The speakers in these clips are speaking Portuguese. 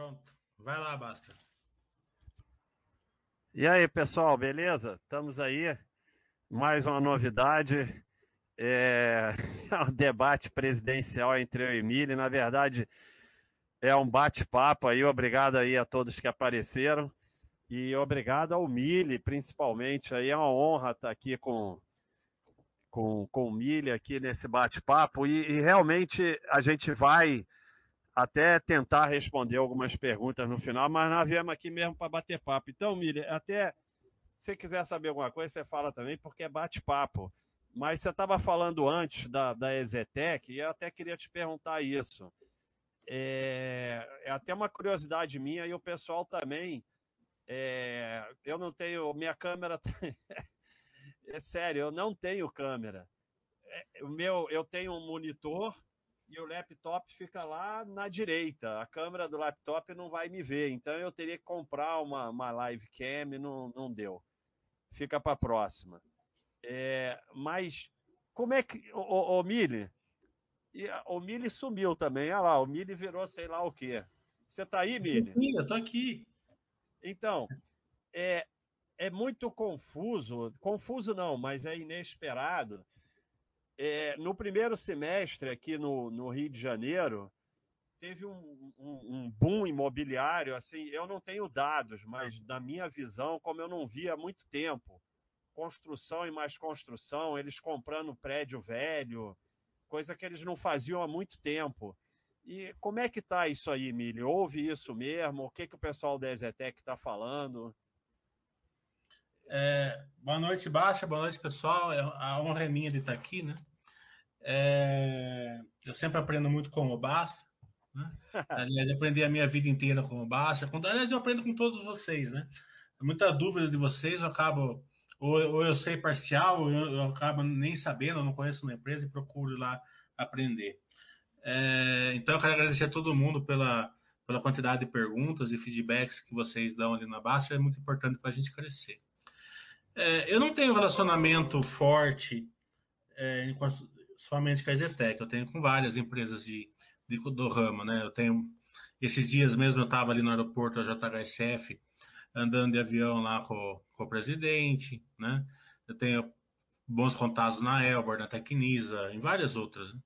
Pronto. Vai lá, Basta. E aí, pessoal, beleza? Estamos aí. Mais uma novidade. É, é um debate presidencial entre eu e Emílio. Na verdade, é um bate-papo aí. Obrigado aí a todos que apareceram. E obrigado ao Mili, principalmente. Aí é uma honra estar aqui com, com, com o Mili aqui nesse bate-papo. E, e realmente a gente vai até tentar responder algumas perguntas no final, mas nós viemos aqui mesmo para bater papo. Então, Mili, até se quiser saber alguma coisa, você fala também, porque é bate-papo. Mas você estava falando antes da, da Exetec, e eu até queria te perguntar isso. É, é até uma curiosidade minha, e o pessoal também. É, eu não tenho. Minha câmera. Tá, é sério, eu não tenho câmera. É, o meu, eu tenho um monitor e o laptop fica lá na direita. A câmera do laptop não vai me ver, então eu teria que comprar uma, uma live cam, não, não deu. Fica para a próxima. É, mas como é que. O, o, Mili? O Mili sumiu também. Olha lá, o Mili virou sei lá o quê. Você está aí, Mili? Sim, eu estou aqui. Então, é, é muito confuso. Confuso não, mas é inesperado é, no primeiro semestre, aqui no, no Rio de Janeiro, teve um, um, um, boom imobiliário. Assim, eu não tenho dados, mas da minha visão, como eu não vi há muito tempo, construção e mais construção, eles comprando prédio velho, coisa que eles não faziam há muito tempo. E como é que está isso aí, Mili? Houve isso mesmo? O que, que o pessoal da Ezetec está falando? É, boa noite, Baixa. Boa noite, pessoal. É a honra é minha de estar aqui, né? É, eu sempre aprendo muito como basta. Né? Aliás, aprendi a minha vida inteira como basta. Aliás, eu aprendo com todos vocês, né? Muita dúvida de vocês, eu acabo. Ou, ou eu sei parcial, ou eu, eu, acabo nem sabendo, eu não conheço uma empresa e procuro lá aprender. É, então, eu quero agradecer a todo mundo pela, pela quantidade de perguntas e feedbacks que vocês dão ali na Basta, é muito importante para a gente crescer. É, eu não tenho relacionamento forte é, somente com a Zetec, eu tenho com várias empresas de, de, do ramo, né? Eu tenho. Esses dias mesmo eu estava ali no aeroporto da JHSF, andando de avião lá com, com o presidente, né? Eu tenho bons contatos na Elbor, na Tecnisa, em várias outras. Né?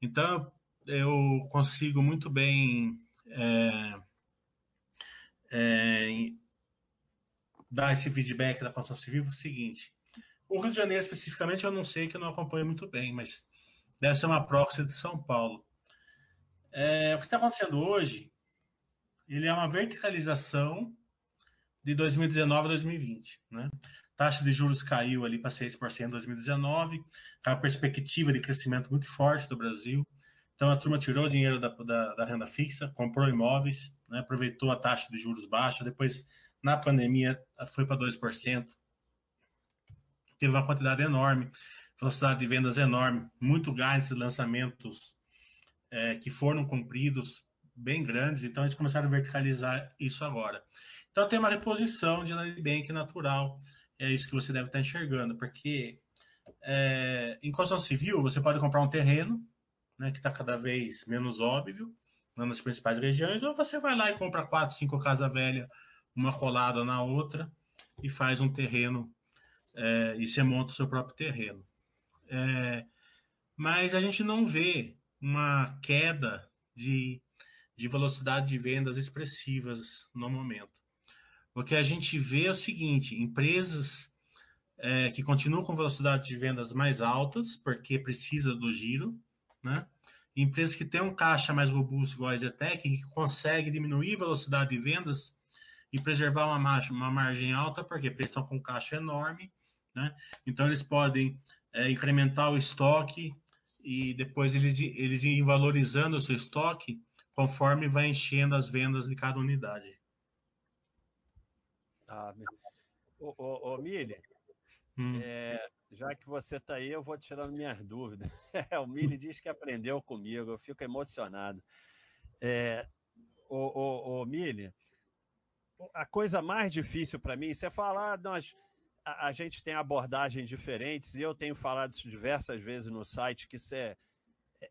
Então eu consigo muito bem é, é, dar esse feedback da construção civil o seguinte. O Rio de Janeiro, especificamente, eu não sei, que eu não acompanho muito bem, mas deve ser uma proxy de São Paulo. É, o que está acontecendo hoje, ele é uma verticalização de 2019 a 2020. Né? Taxa de juros caiu ali para 6% em 2019, com a perspectiva de crescimento muito forte do Brasil. Então a turma tirou o dinheiro da, da, da renda fixa, comprou imóveis, né? aproveitou a taxa de juros baixa, depois na pandemia foi para 2% teve uma quantidade enorme, velocidade de vendas enorme, muito gás lançamentos é, que foram cumpridos, bem grandes, então eles começaram a verticalizar isso agora. Então tem uma reposição de bank natural, é isso que você deve estar enxergando, porque é, em construção civil você pode comprar um terreno, né, que está cada vez menos óbvio, nas principais regiões, ou você vai lá e compra quatro, cinco casas velhas, uma colada na outra, e faz um terreno é, e você monta o seu próprio terreno. É, mas a gente não vê uma queda de, de velocidade de vendas expressivas no momento. O que a gente vê é o seguinte: empresas é, que continuam com velocidade de vendas mais altas, porque precisa do giro, né? Empresas que têm um caixa mais robusto, igual a Zetec, que consegue diminuir a velocidade de vendas e preservar uma margem, uma margem alta, porque eles estão com caixa enorme né? Então, eles podem é, incrementar o estoque e depois eles, eles irem valorizando o seu estoque conforme vai enchendo as vendas de cada unidade. Ah, ô, ô, ô Mili, hum. é, já que você está aí, eu vou tirando minhas dúvidas. o Mili diz que aprendeu comigo, eu fico emocionado. É, ô, ô, ô Mili, a coisa mais difícil para mim, você falar, ah, nós a, a, gente tem abordagens diferentes e eu tenho falado isso diversas vezes no site que isso é,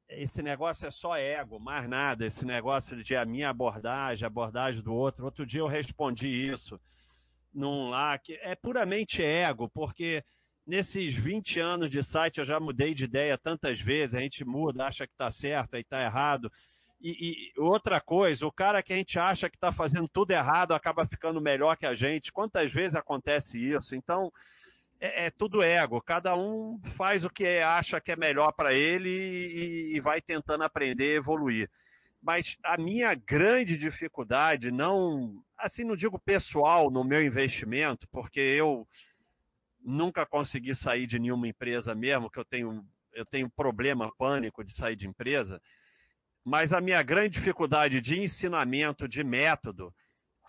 esse negócio é só ego, mais nada. Esse negócio de a minha abordagem, a abordagem do outro. Outro dia eu respondi isso num lá, que é puramente ego, porque nesses 20 anos de site eu já mudei de ideia tantas vezes, a gente muda, acha que está certo, aí está errado. E, e, outra coisa, o cara que a gente acha que está fazendo tudo errado acaba ficando melhor que a gente. Quantas vezes acontece isso? Então, é, é tudo ego. Cada um faz o que acha que é melhor para ele e, e vai tentando aprender, evoluir. Mas a minha grande dificuldade, não, assim, não digo pessoal no meu investimento, porque eu nunca consegui sair de nenhuma empresa mesmo, que eu tenho, eu tenho problema, pânico de sair de empresa mas a minha grande dificuldade de ensinamento, de método,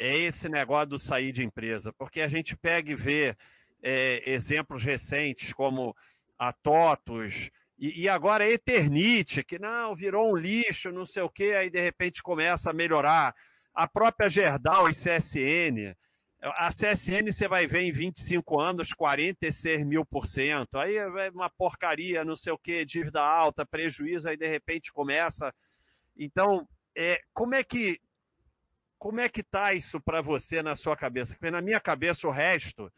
é esse negócio do sair de empresa, porque a gente pega e vê é, exemplos recentes como a TOTUS e, e, agora a Eternite, que não, virou um lixo, não sei o quê, aí de repente começa a melhorar. A própria Gerdau e CSN, a CSN você vai ver em 25 anos 46 mil por cento, aí é uma porcaria, não sei o quê, dívida alta, prejuízo, aí de repente começa então, é, como é que como é que tá isso para você na sua cabeça? Porque na minha cabeça o resto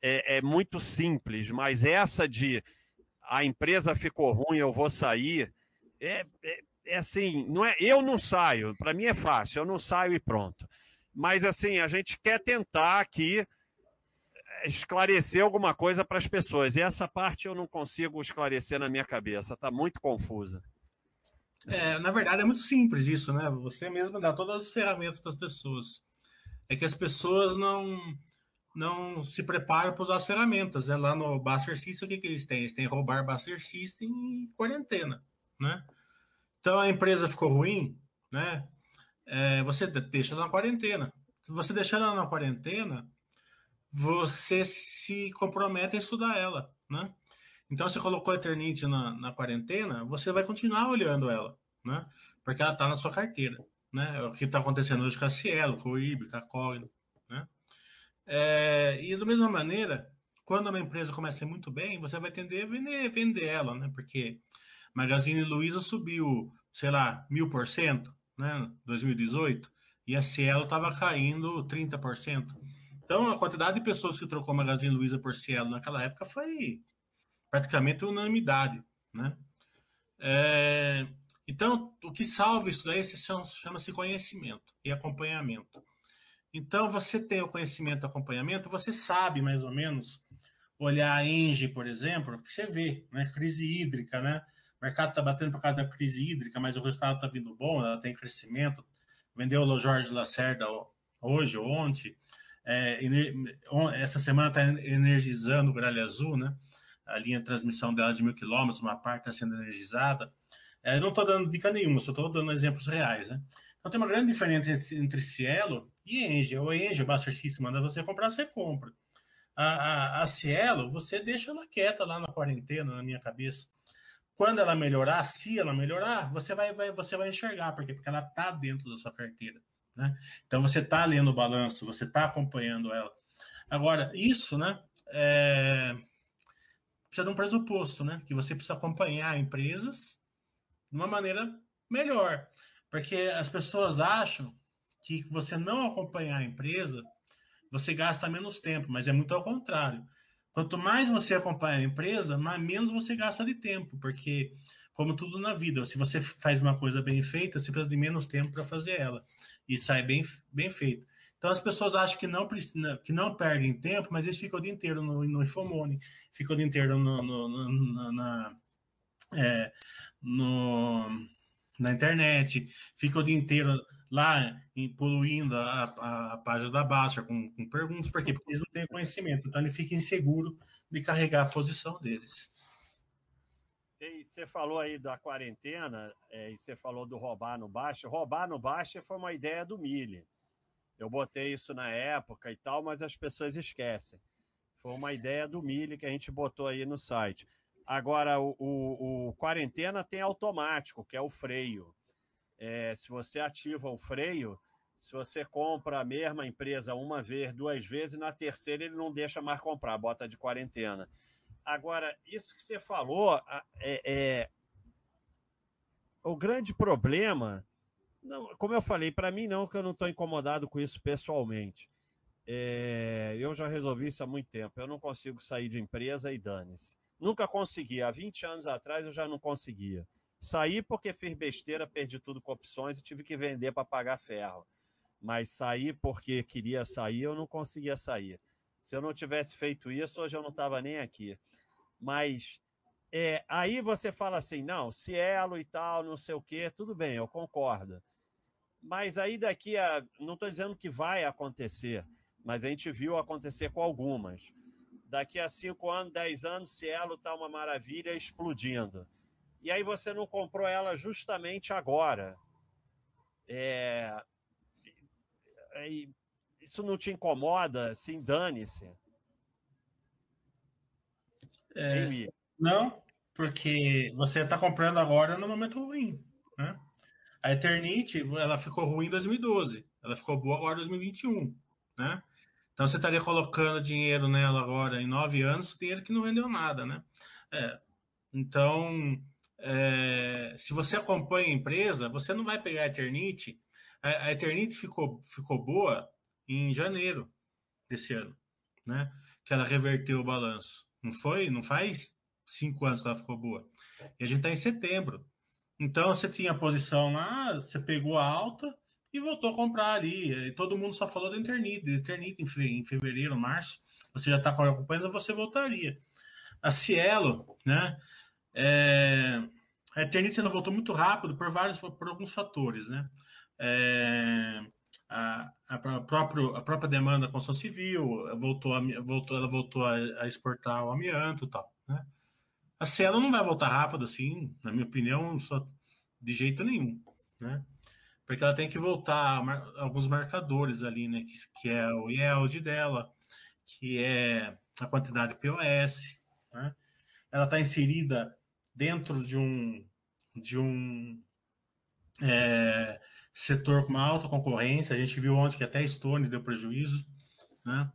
é, é, muito simples, mas essa de a empresa ficou ruim, eu vou sair, é, é, é assim, não é, eu não saio, para mim é fácil, eu não saio e pronto. Mas assim, a gente quer tentar aqui é, esclarecer alguma coisa para as pessoas, e essa parte eu não consigo esclarecer na minha cabeça, está muito confusa. É, na verdade, é muito simples isso, né? Você mesmo dá todas as ferramentas para as pessoas. É que as pessoas não não se preparam para usar as ferramentas. Né? Lá no Buster System, o que, que eles têm? Eles têm roubar Buster System e quarentena, né? Então, a empresa ficou ruim, né? É, você deixa ela na quarentena. Se você deixar ela na quarentena, você se compromete a estudar ela, né? Então, você colocou a Eternity na, na quarentena, você vai continuar olhando ela, né? Porque ela está na sua carteira, né? É o que está acontecendo hoje com a Cielo, com o IB, com a Cogno, né? É, e da mesma maneira, quando uma empresa começa muito bem, você vai tender a vender, vender ela, né? Porque Magazine Luiza subiu, sei lá, mil por cento, né? 2018, e a Cielo estava caindo 30%. Então, a quantidade de pessoas que trocou Magazine Luiza por Cielo naquela época foi praticamente unanimidade, né? É, então, o que salva isso daí chama-se conhecimento e acompanhamento. Então, você tem o conhecimento e acompanhamento, você sabe mais ou menos olhar a Engie, por exemplo, que você vê, né? Crise hídrica, né? O mercado está batendo por causa da crise hídrica, mas o resultado está vindo bom, ela tem crescimento. Vendeu o Jorge Lacerda hoje ou ontem. É, essa semana está energizando o Gralha Azul, né? A linha de transmissão dela de mil quilômetros, uma parte está sendo energizada. É, não estou dando dica nenhuma, só estou dando exemplos reais. Né? Então tem uma grande diferença entre Cielo e Engie. O Engie, o Buster System, manda você comprar, você compra. A, a, a Cielo, você deixa ela quieta lá na quarentena, na minha cabeça. Quando ela melhorar, se ela melhorar, você vai, vai, você vai enxergar, porque, porque ela está dentro da sua carteira. Né? Então você está lendo o balanço, você está acompanhando ela. Agora, isso, né? É precisa de um pressuposto, né? Que você precisa acompanhar empresas de uma maneira melhor. Porque as pessoas acham que você não acompanhar a empresa, você gasta menos tempo, mas é muito ao contrário. Quanto mais você acompanha a empresa, mais menos você gasta de tempo, porque como tudo na vida, se você faz uma coisa bem feita, você precisa de menos tempo para fazer ela e sai bem bem feito. Então as pessoas acham que não, que não perdem tempo, mas eles ficam o dia inteiro no, no Infomone, ficam o dia inteiro no, no, no na, é, na internet, ficam o dia inteiro lá poluindo a, a, a, página da Baixa com, com perguntas, por quê? Porque eles não têm conhecimento, então ele fica inseguro de carregar a posição deles. E você falou aí da quarentena, é, e você falou do roubar no baixo. Roubar no baixo foi uma ideia do Mille. Eu botei isso na época e tal, mas as pessoas esquecem. Foi uma ideia do Mili que a gente botou aí no site. Agora, o, o, o quarentena tem automático, que é o freio. É, se você ativa o freio, se você compra a mesma empresa uma vez, duas vezes, na terceira ele não deixa mais comprar, bota de quarentena. Agora, isso que você falou é, é o grande problema, não, como eu falei, para mim não, que eu não estou incomodado com isso pessoalmente. É, eu já resolvi isso há muito tempo. Eu não consigo sair de empresa e dane-se. Nunca consegui. Há 20 anos atrás eu já não conseguia. Saí porque fiz besteira, perdi tudo com opções e tive que vender para pagar ferro. Mas saí porque queria sair, eu não conseguia sair. Se eu não tivesse feito isso, hoje eu não estava nem aqui. Mas é, aí você fala assim, não, Cielo e tal, não sei o quê, tudo bem, eu concordo. Mas aí daqui a. Não estou dizendo que vai acontecer, mas a gente viu acontecer com algumas. Daqui a 5 anos, 10 anos, Cielo está uma maravilha explodindo. E aí você não comprou ela justamente agora. É... Isso não te incomoda? Sim, dane-se. É, não, porque você está comprando agora no momento ruim. Né? A Eternity ela ficou ruim em 2012. Ela ficou boa agora em 2021. Né? Então você estaria colocando dinheiro nela agora em nove anos, dinheiro que não rendeu nada, né? É, então, é, se você acompanha a empresa, você não vai pegar a Eternity. A, a Eternity ficou, ficou boa em janeiro desse ano, né? Que ela reverteu o balanço. Não foi? Não faz cinco anos que ela ficou boa. E a gente está em setembro. Então você tinha a posição lá, você pegou a alta, e voltou a comprar ali. E todo mundo só falou da Eternit, da em fevereiro, março. Você já está acompanhando, você voltaria. A Cielo, né? É, a Eternit ela voltou muito rápido por vários, por alguns fatores, né? É, a, a, próprio, a própria demanda da construção civil voltou, a, voltou, ela voltou a, a exportar o amianto e tal, né? A Cielo não vai voltar rápido assim, na minha opinião, só de jeito nenhum, né? porque ela tem que voltar alguns marcadores ali, né? Que, que é o yield dela, que é a quantidade POS, né? Ela está inserida dentro de um de um é, setor com uma alta concorrência. A gente viu ontem que até a Stone deu prejuízo, né?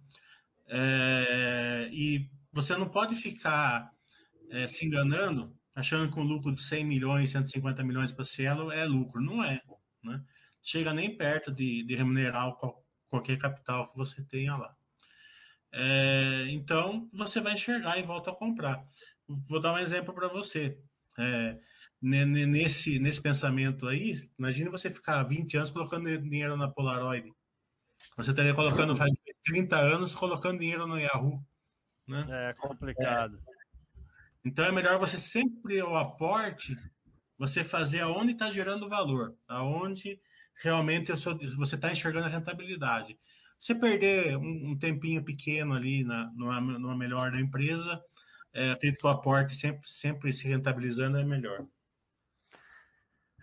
É, e você não pode ficar é, se enganando achando que um lucro de 100 milhões, 150 milhões para Cielo é lucro. Não é né? Chega nem perto de, de remunerar qual, qualquer capital que você tenha lá. É, então, você vai enxergar e volta a comprar. Vou dar um exemplo para você. É, nesse, nesse pensamento aí, imagine você ficar 20 anos colocando dinheiro na Polaroid. Você estaria colocando faz 30 anos colocando dinheiro no Yahoo. Né? É complicado. É. Então é melhor você sempre o aporte você fazer aonde está gerando valor, aonde realmente você está enxergando a rentabilidade. Você perder um, um tempinho pequeno ali na, numa, numa melhor da empresa, é, acredito que o aporte sempre, sempre se rentabilizando é melhor.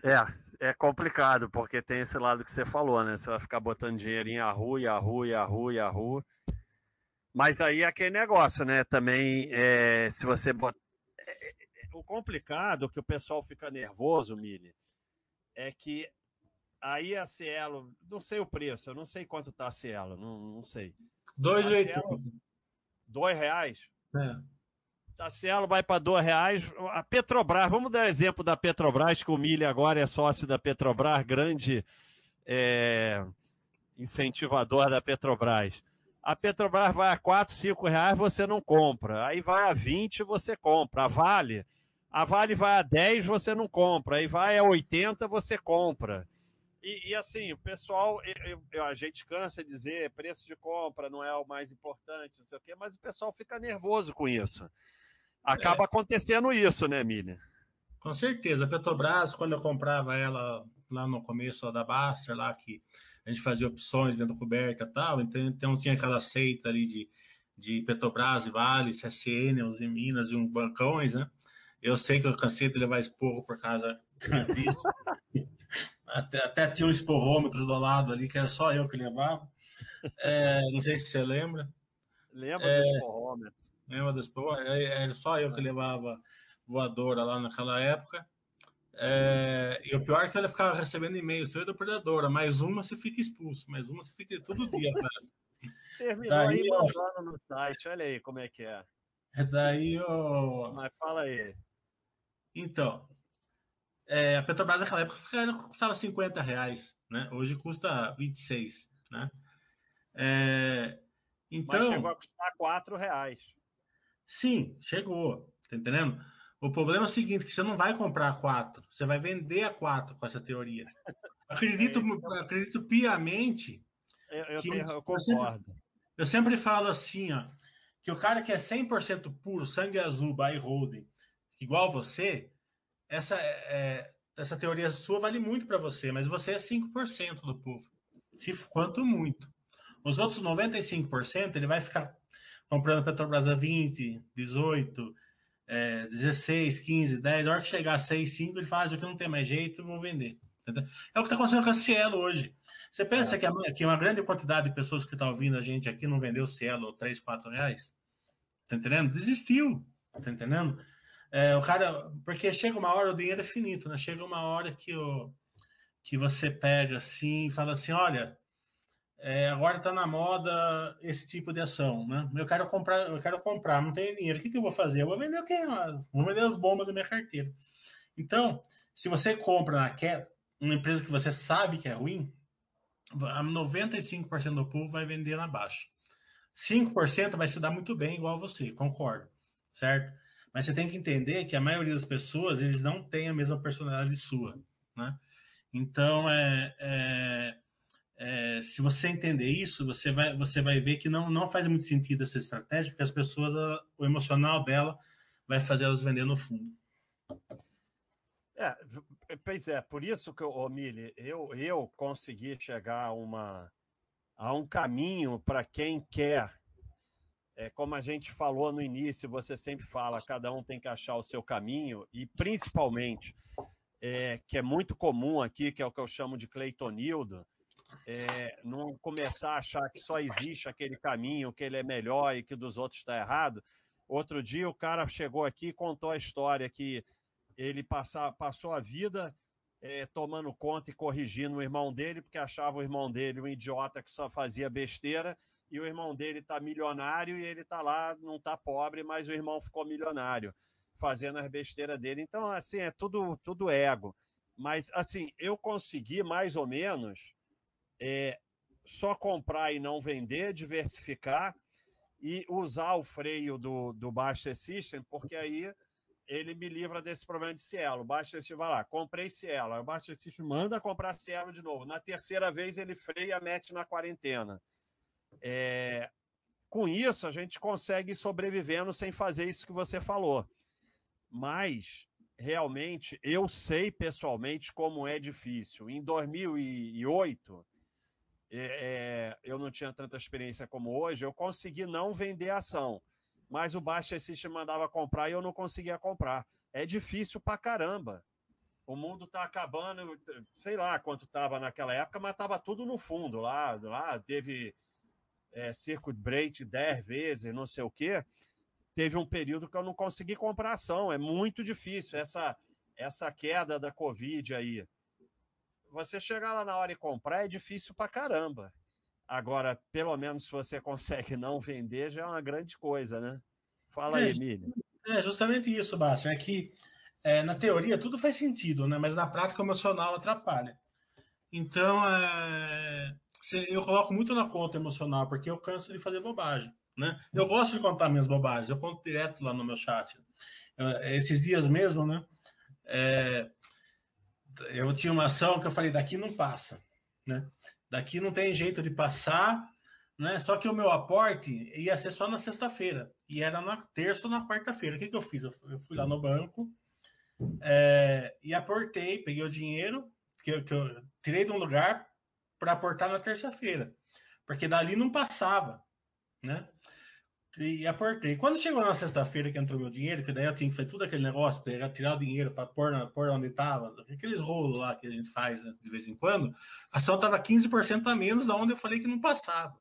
É, é complicado, porque tem esse lado que você falou, né? Você vai ficar botando dinheiro em Yahoo, Yahoo, Yahoo, Yahoo. Mas aí é aquele negócio, né? Também, é, se você botar o complicado que o pessoal fica nervoso, Mili, é que aí a Cielo, não sei o preço, eu não sei quanto tá a Cielo, não, não sei. Dois, dois reais? É. A Cielo vai para dois reais. A Petrobras, vamos dar exemplo da Petrobras, que o Mili agora é sócio da Petrobras, grande é, incentivador da Petrobras. A Petrobras vai a 4, 5 reais, você não compra. Aí vai a 20, você compra. A Vale a Vale vai a 10, você não compra. Aí vai a 80, você compra. E, e assim, o pessoal, eu, eu, a gente cansa de dizer preço de compra não é o mais importante, não sei o quê, mas o pessoal fica nervoso com isso. Acaba é. acontecendo isso, né, Miriam? Com certeza. A Petrobras, quando eu comprava ela lá no começo da Baster, lá que a gente fazia opções dentro coberta e tal, então, então tinha aquela seita ali de, de Petrobras, Vale, CSN, os Minas e um bancões, né? Eu sei que eu cansei de levar esporro por causa disso. até, até, tinha um esporrômetro do lado ali, que era só eu que levava. É, não sei se você lembra. Lembra é, do esporrômetro. Lembra do esporrômetro? Era só eu que levava voadora lá naquela época. É, e o pior é que ela ficava recebendo e-mail, seu da predadora, mais uma você fica expulso, mais uma você fica todo dia. Terminou daí, aí mandando no site, olha aí como é que é. É daí o. Mas fala aí. Então, É, a Petrobras naquela época custava 50 reais, né? Hoje custa 26, né? É, então, Mas chegou a custar 4 reais. Sim, chegou. Tá entendendo? O problema é o seguinte, que você não vai comprar a 4, você vai vender a 4 com essa teoria. Acredito, é acredito piamente. Eu, eu, que tenho, eu concordo. Eu sempre, eu sempre, falo assim, ó, que o cara que é 100% puro, sangue azul, buy holding, igual você, essa, é, essa teoria sua vale muito para você, mas você é 5% do povo. Se, quanto muito. Os outros 95%, ele vai ficar comprando Petrobras a 20, 18, é, 16, 15, 10. A hora que chegar a 6, 5, ele faz o que não tem mais jeito, eu vou vender. Entendeu? É o que está acontecendo com a Cielo hoje. Você pensa é. que, a, que uma grande quantidade de pessoas que estão tá ouvindo a gente aqui não vendeu Cielo 3, 4 reais? Tá entendendo? Desistiu. Tá entendendo? É, o cara, porque chega uma hora, o dinheiro é finito, né? Chega uma hora que, o, que você pega assim e fala assim: olha, é, agora está na moda esse tipo de ação, né? Eu quero comprar, eu quero comprar, não tenho dinheiro. O que, que eu vou fazer? Eu vou vender o quê? Vou vender as bombas da minha carteira. Então, se você compra na queda, uma empresa que você sabe que é ruim, 95% do povo vai vender na baixa. 5% vai se dar muito bem, igual você, concordo, certo? Mas você tem que entender que a maioria das pessoas, eles não têm a mesma personalidade sua, né? Então, é, é, é, se você entender isso, você vai, você vai ver que não, não faz muito sentido essa estratégia, porque as pessoas, o emocional dela vai fazer elas vender no fundo. É, pois é, por isso que, ô Mili, eu, eu consegui chegar a, uma, a um caminho para quem quer é, como a gente falou no início, você sempre fala, cada um tem que achar o seu caminho, e principalmente, é, que é muito comum aqui, que é o que eu chamo de Cleitonildo, é, não começar a achar que só existe aquele caminho, que ele é melhor e que dos outros está errado. Outro dia o cara chegou aqui e contou a história que ele passa, passou a vida é, tomando conta e corrigindo o irmão dele, porque achava o irmão dele um idiota que só fazia besteira, e o irmão dele está milionário e ele está lá, não está pobre, mas o irmão ficou milionário, fazendo as besteiras dele. Então, assim, é tudo, tudo ego. Mas, assim, eu consegui mais ou menos é, só comprar e não vender, diversificar e usar o freio do, do Baixa System, porque aí ele me livra desse problema de Cielo. O Baixa System vai lá, comprei Cielo, o Baixa System manda comprar Cielo de novo. Na terceira vez ele freia, mete na quarentena. É, com isso, a gente consegue ir sobrevivendo sem fazer isso que você falou. Mas, realmente, eu sei pessoalmente como é difícil. Em 2008, é, é, eu não tinha tanta experiência como hoje, eu consegui não vender ação. Mas o Baixa System mandava comprar e eu não conseguia comprar. É difícil pra caramba. O mundo tá acabando, sei lá quanto estava naquela época, mas estava tudo no fundo lá. Lá teve é, circuit break 10 vezes, não sei o quê, teve um período que eu não consegui comprar ação. É muito difícil essa, essa queda da Covid aí. Você chegar lá na hora e comprar é difícil pra caramba. Agora, pelo menos se você consegue não vender, já é uma grande coisa, né? Fala é, aí, Emílio. É justamente isso, Bárcio. É que é, na teoria tudo faz sentido, né? Mas na prática o emocional atrapalha. Então, é, eu coloco muito na conta emocional, porque eu canso de fazer bobagem. Né? Eu gosto de contar minhas bobagens, eu conto direto lá no meu chat. esses dias mesmo, né? É, eu tinha uma ação que eu falei, daqui não passa. Né? Daqui não tem jeito de passar, né? Só que o meu aporte ia ser só na sexta-feira. E era na terça ou na quarta-feira. O que, que eu fiz? Eu fui lá no banco é, e aportei, peguei o dinheiro que eu, que eu tirei de um lugar, para aportar na terça-feira, porque dali não passava, né? E aportei. Quando chegou na sexta-feira que entrou meu dinheiro, que daí eu tinha que fazer tudo aquele negócio, pegar, tirar o dinheiro para pôr, pôr onde estava, aqueles rolos lá que a gente faz né, de vez em quando, a ação estava 15% a menos da onde eu falei que não passava.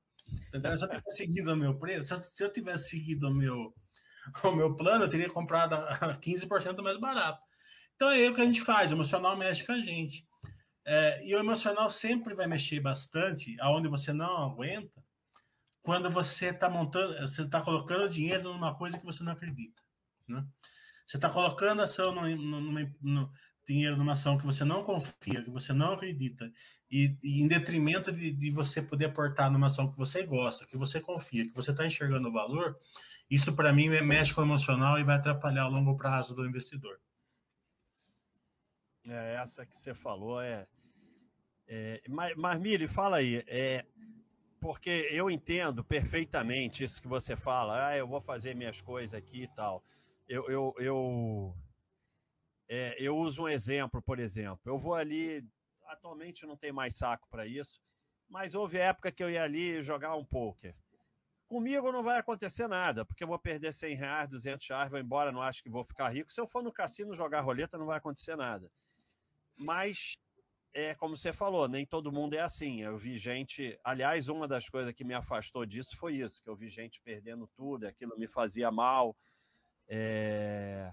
Então, se eu tivesse seguido o meu preço, se eu tivesse seguido o meu, o meu plano, eu teria comprado a 15% mais barato. Então é o que a gente faz, o emocional mexe com a gente. É, e o emocional sempre vai mexer bastante, aonde você não aguenta, quando você está montando, você está colocando dinheiro numa coisa que você não acredita. Né? Você está colocando ação numa, dinheiro numa ação que você não confia, que você não acredita, e, e em detrimento de, de, você poder aportar numa ação que você gosta, que você confia, que você está enxergando o valor, isso para mim mexe com o emocional e vai atrapalhar o longo prazo do investidor. É, essa que você falou é. é mas Mili, fala aí. É, porque eu entendo perfeitamente isso que você fala. Ah, eu vou fazer minhas coisas aqui e tal. Eu, eu, eu, é, eu uso um exemplo, por exemplo. Eu vou ali. Atualmente não tem mais saco para isso, mas houve época que eu ia ali jogar um poker. Comigo não vai acontecer nada, porque eu vou perder 100 reais, 200 reais, vou embora, não acho que vou ficar rico. Se eu for no cassino jogar roleta, não vai acontecer nada. Mas, é como você falou, nem todo mundo é assim. Eu vi gente. Aliás, uma das coisas que me afastou disso foi isso: que eu vi gente perdendo tudo, aquilo me fazia mal. É,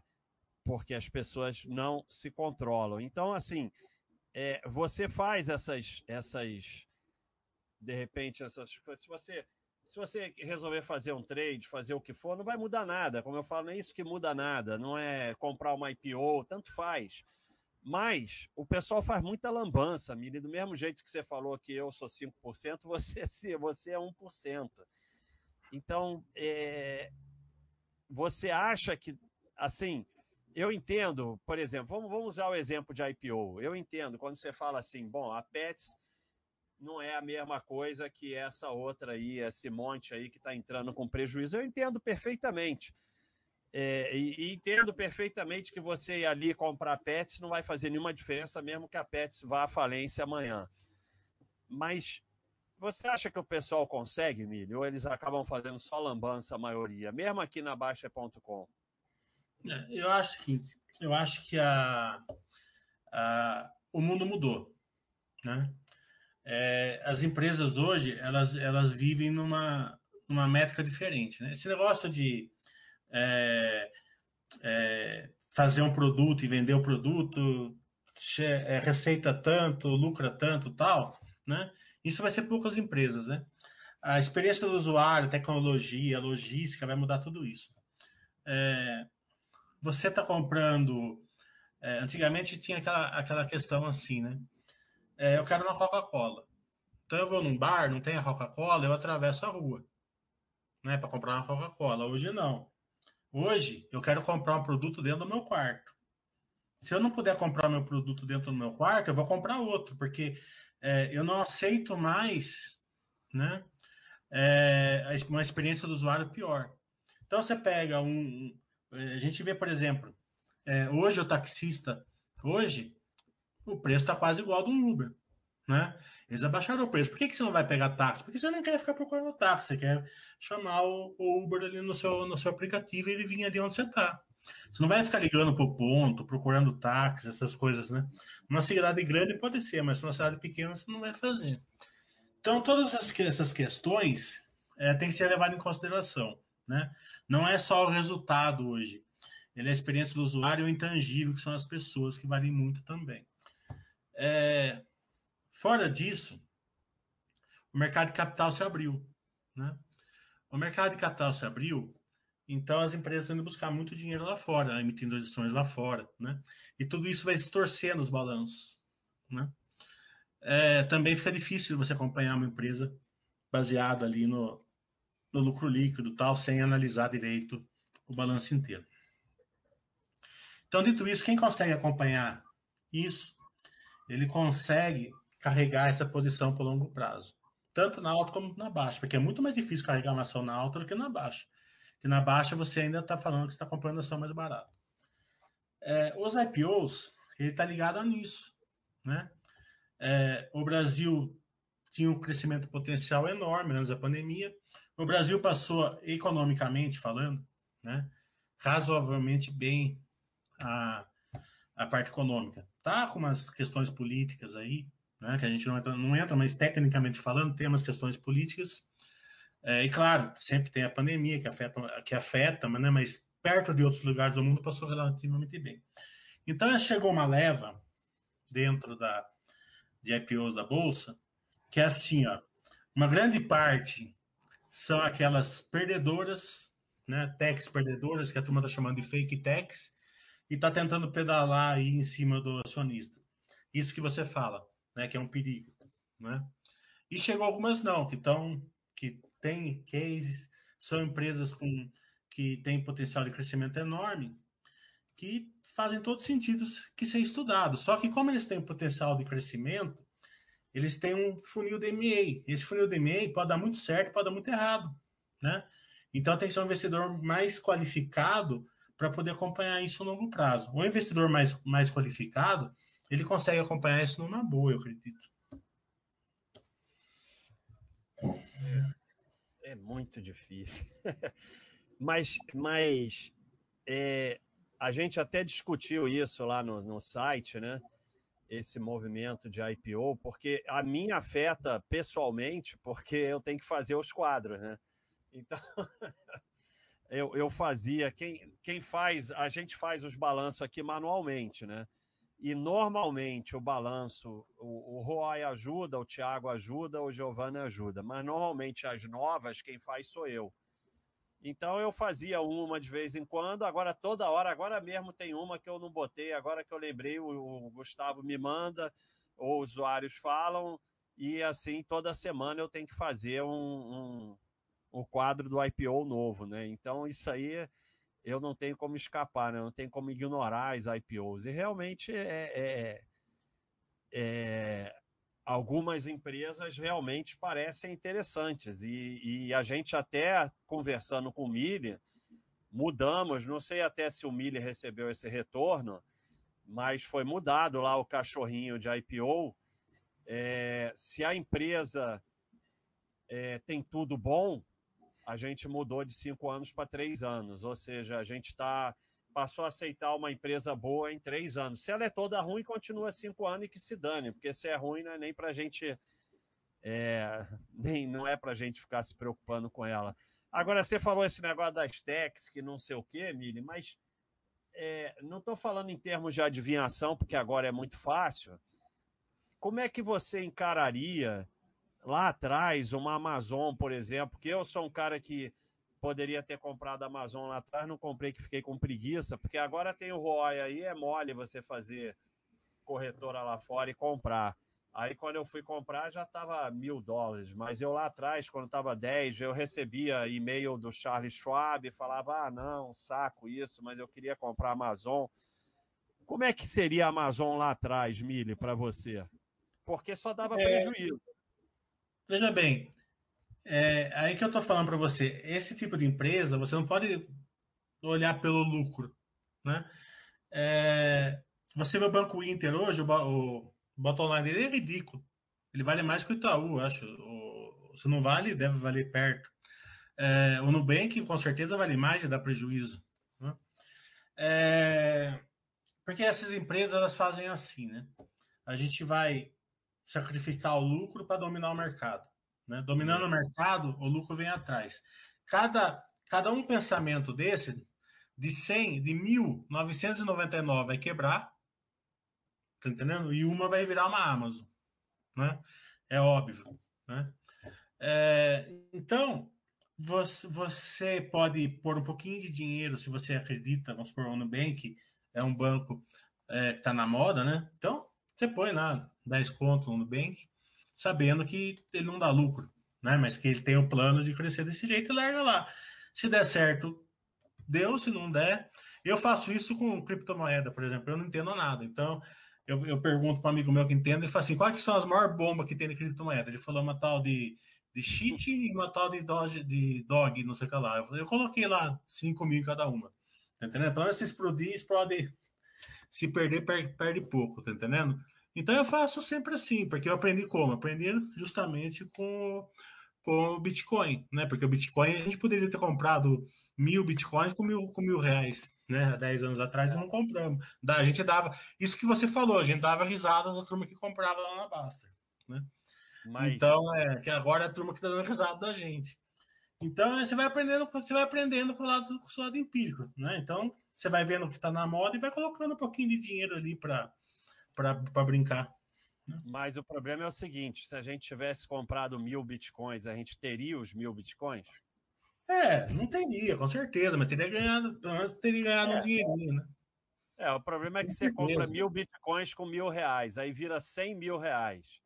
porque as pessoas não se controlam. Então, assim, é, você faz essas, essas, de repente, essas coisas. Se você, se você resolver fazer um trade, fazer o que for, não vai mudar nada. Como eu falo, não é isso que muda nada. Não é comprar uma IPO, tanto faz. Mas o pessoal faz muita lambança, Mili. Do mesmo jeito que você falou que eu sou 5%, você, você é 1%. Então, é, você acha que, assim, eu entendo, por exemplo, vamos, vamos usar o exemplo de IPO. Eu entendo quando você fala assim, bom, a Pets não é a mesma coisa que essa outra aí, esse monte aí que está entrando com prejuízo. Eu entendo perfeitamente. É, e, e, entendo perfeitamente que você ir ali comprar Pets não vai fazer nenhuma diferença, mesmo que a Pets vá à falência amanhã. Mas você acha que o pessoal consegue, Milho? Ou eles acabam fazendo só lambança a maioria, mesmo aqui na Baixa.com? É, eu acho que eu acho que a, a o mundo mudou, né? É, as empresas hoje elas, elas vivem numa, numa métrica diferente, né? Esse negócio de é, é, fazer um produto e vender o produto, é, receita tanto, lucra tanto, tal, né? Isso vai ser poucas empresas, né? A experiência do usuário, tecnologia, logística vai mudar tudo isso. É, você está comprando. É, antigamente tinha aquela, aquela questão assim, né? É, eu quero uma Coca-Cola. Então eu vou num bar, não tem a Coca-Cola, eu atravesso a rua, né, para comprar uma Coca-Cola. Hoje não. Hoje, eu quero comprar um produto dentro do meu quarto. Se eu não puder comprar meu produto dentro do meu quarto, eu vou comprar outro, porque é, eu não aceito mais né, é, uma experiência do usuário pior. Então, você pega um. A gente vê, por exemplo, é, hoje o taxista, hoje, o preço está quase igual ao do Uber né? Eles abaixaram o preço. Por que, que você não vai pegar táxi? Porque você não quer ficar procurando táxi, você quer chamar o, Uber ali no seu, no seu aplicativo e ele vir ali onde você está. Você não vai ficar ligando para o ponto, procurando táxi, essas coisas, né? Numa cidade grande pode ser, mas numa cidade pequena você não vai fazer. Então, todas essas questões é, têm que ser levadas em consideração, né? Não é só o resultado hoje. Ele é a experiência do usuário e o intangível, que são as pessoas, que valem muito também. É, Fora disso, o mercado de capital se abriu. Né? O mercado de capital se abriu, então as empresas indo buscar muito dinheiro lá fora, emitindo ações lá fora. Né? E tudo isso vai se torcer nos balanços. Né? É, também fica difícil você acompanhar uma empresa baseada ali no, no lucro líquido, tal, sem analisar direito o balanço inteiro. Então, dito isso, quem consegue acompanhar isso, ele consegue carregar essa posição por longo prazo. Tanto na alta como na baixa, porque é muito mais difícil carregar uma ação na alta do que na baixa. Porque na baixa você ainda está falando que está comprando ação mais barata. É, os IPOs, ele está ligado nisso. Né? É, o Brasil tinha um crescimento potencial enorme antes da pandemia. O Brasil passou, economicamente falando, né, razoavelmente bem a, a parte econômica. Tá com umas questões políticas aí, né, que a gente não entra, não entra, mas tecnicamente falando, tem umas questões políticas. É, e claro, sempre tem a pandemia que afeta, que afeta né, mas perto de outros lugares do mundo passou relativamente bem. Então chegou uma leva dentro da, de IPOs da Bolsa, que é assim, ó, uma grande parte são aquelas perdedoras, né, techs perdedoras, que a turma está chamando de fake techs, e está tentando pedalar aí em cima do acionista. Isso que você fala, né, que é um perigo, né? E chegou algumas não, que estão que têm cases, são empresas com que têm potencial de crescimento enorme, que fazem todo sentido que ser estudado. Só que como eles têm potencial de crescimento, eles têm um funil de MA. Esse funil de MA pode dar muito certo, pode dar muito errado, né? Então tem que ser um investidor mais qualificado para poder acompanhar isso no longo prazo. Um investidor mais, mais qualificado, ele consegue acompanhar isso numa boa, eu acredito. É, é muito difícil. mas mas é, a gente até discutiu isso lá no, no site, né? esse movimento de IPO, porque a mim afeta pessoalmente, porque eu tenho que fazer os quadros, né? Então, eu, eu fazia, quem, quem faz, a gente faz os balanços aqui manualmente, né? E normalmente o balanço, o, o Roy ajuda, o Thiago ajuda, o Giovanni ajuda, mas normalmente as novas quem faz sou eu. Então eu fazia uma de vez em quando, agora toda hora, agora mesmo tem uma que eu não botei, agora que eu lembrei, o, o Gustavo me manda, ou usuários falam, e assim toda semana eu tenho que fazer um, um, um quadro do IPO novo, né? Então isso aí eu não tenho como escapar, né? não tenho como ignorar as IPOs. E realmente é, é, é algumas empresas realmente parecem interessantes. E, e, a gente até conversando com o Miller, mudamos, não sei até se o Miller recebeu esse retorno, mas foi mudado lá o cachorrinho de IPO. É, se a empresa é, tem tudo bom, a gente mudou de cinco anos para três anos, ou seja, a gente está passou a aceitar uma empresa boa em três anos. Se ela é toda ruim, continua cinco anos e que se dane, porque se é ruim não é nem para a gente é, nem não é para a gente ficar se preocupando com ela. Agora você falou esse negócio das techs que não sei o quê, Mili, mas é, não estou falando em termos de adivinhação, porque agora é muito fácil. Como é que você encararia lá atrás uma Amazon, por exemplo? Que eu sou um cara que poderia ter comprado a Amazon lá atrás, não comprei que fiquei com preguiça, porque agora tem o ROI aí, é mole você fazer corretora lá fora e comprar. Aí quando eu fui comprar já estava mil dólares, mas eu lá atrás, quando estava 10, eu recebia e-mail do Charles Schwab e falava, ah não, saco isso, mas eu queria comprar a Amazon. Como é que seria a Amazon lá atrás, Mili, para você? Porque só dava é... prejuízo. Veja bem, é aí que eu estou falando para você, esse tipo de empresa, você não pode olhar pelo lucro, né? É, você vê o Banco Inter hoje, o, o bottom line dele é ridículo. Ele vale mais que o Itaú, acho. O, se não vale, deve valer perto. É, o Nubank, com certeza, vale mais e dá prejuízo. Né? É, porque essas empresas, elas fazem assim, né? A gente vai sacrificar o lucro para dominar o mercado. Né? Dominando o mercado, o lucro vem atrás. Cada, cada um pensamento desse, de 100, de 1.999 vai quebrar, tá entendendo? E uma vai virar uma Amazon, né? É óbvio, né? É, então, você, você pode pôr um pouquinho de dinheiro, se você acredita, vamos supor, o Nubank é um banco é, que está na moda, né? Então, você põe lá 10 contos no Nubank, sabendo que ele não dá lucro, né? Mas que ele tem o plano de crescer desse jeito e larga lá. Se der certo, deu, se não der. Eu faço isso com criptomoeda, por exemplo, eu não entendo nada. Então, eu, eu pergunto para um amigo meu que entende, ele fala assim: quais são as maiores bombas que tem de criptomoeda? Ele falou uma tal de, de cheat e uma tal de dog, de dog, não sei o que lá. Eu, eu coloquei lá 5 mil cada uma. Tá entendendo? Então, se explodir, explode. Se perder, perde, perde pouco, tá entendendo? Então eu faço sempre assim, porque eu aprendi como? Aprendi justamente com, com o Bitcoin, né? Porque o Bitcoin a gente poderia ter comprado mil Bitcoins com mil, com mil reais, né? Há 10 anos atrás e não compramos. A gente dava. Isso que você falou, a gente dava risada da turma que comprava lá na Basta, né? Mas... Então, é que agora é a turma que está dando risada da gente. Então, você vai aprendendo, você vai aprendendo com o lado, com o lado empírico, né? Então, você vai vendo o que está na moda e vai colocando um pouquinho de dinheiro ali para para brincar. Né? Mas o problema é o seguinte: se a gente tivesse comprado mil bitcoins, a gente teria os mil bitcoins? É, não teria, com certeza, mas teria ganhado, pelo menos teria ganhado é. um dinheirinho, né? É, o problema é que você compra mil bitcoins com mil reais, aí vira cem mil reais.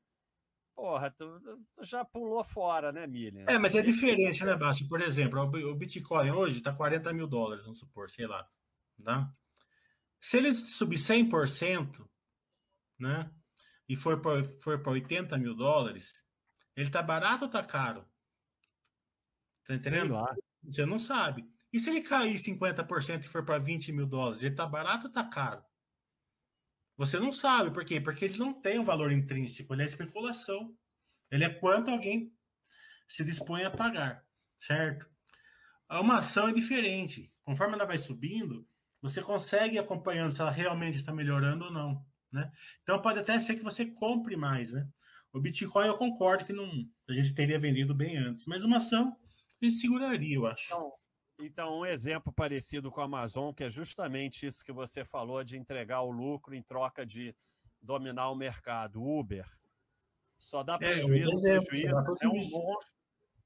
Porra, tu, tu já pulou fora, né, Milha? É, mas é diferente, né, Basti? Por exemplo, o Bitcoin hoje está 40 mil dólares, vamos supor, sei lá. Né? Se ele subir 100%, né, e for para for 80 mil dólares, ele tá barato ou tá caro? Tá entendendo? Você não sabe. E se ele cair 50% e for para 20 mil dólares, ele tá barato ou tá caro? Você não sabe. Por quê? Porque ele não tem um valor intrínseco, ele é especulação. Ele é quanto alguém se dispõe a pagar, certo? Uma ação é diferente. Conforme ela vai subindo, você consegue ir acompanhando se ela realmente está melhorando ou não. Né? Então pode até ser que você compre mais. Né? O Bitcoin eu concordo que não, a gente teria vendido bem antes, mas uma ação a gente seguraria, eu acho. Então, então, um exemplo parecido com a Amazon, que é justamente isso que você falou de entregar o lucro em troca de dominar o mercado. Uber só dá prejuízo, é, prejuízo. É um monstro,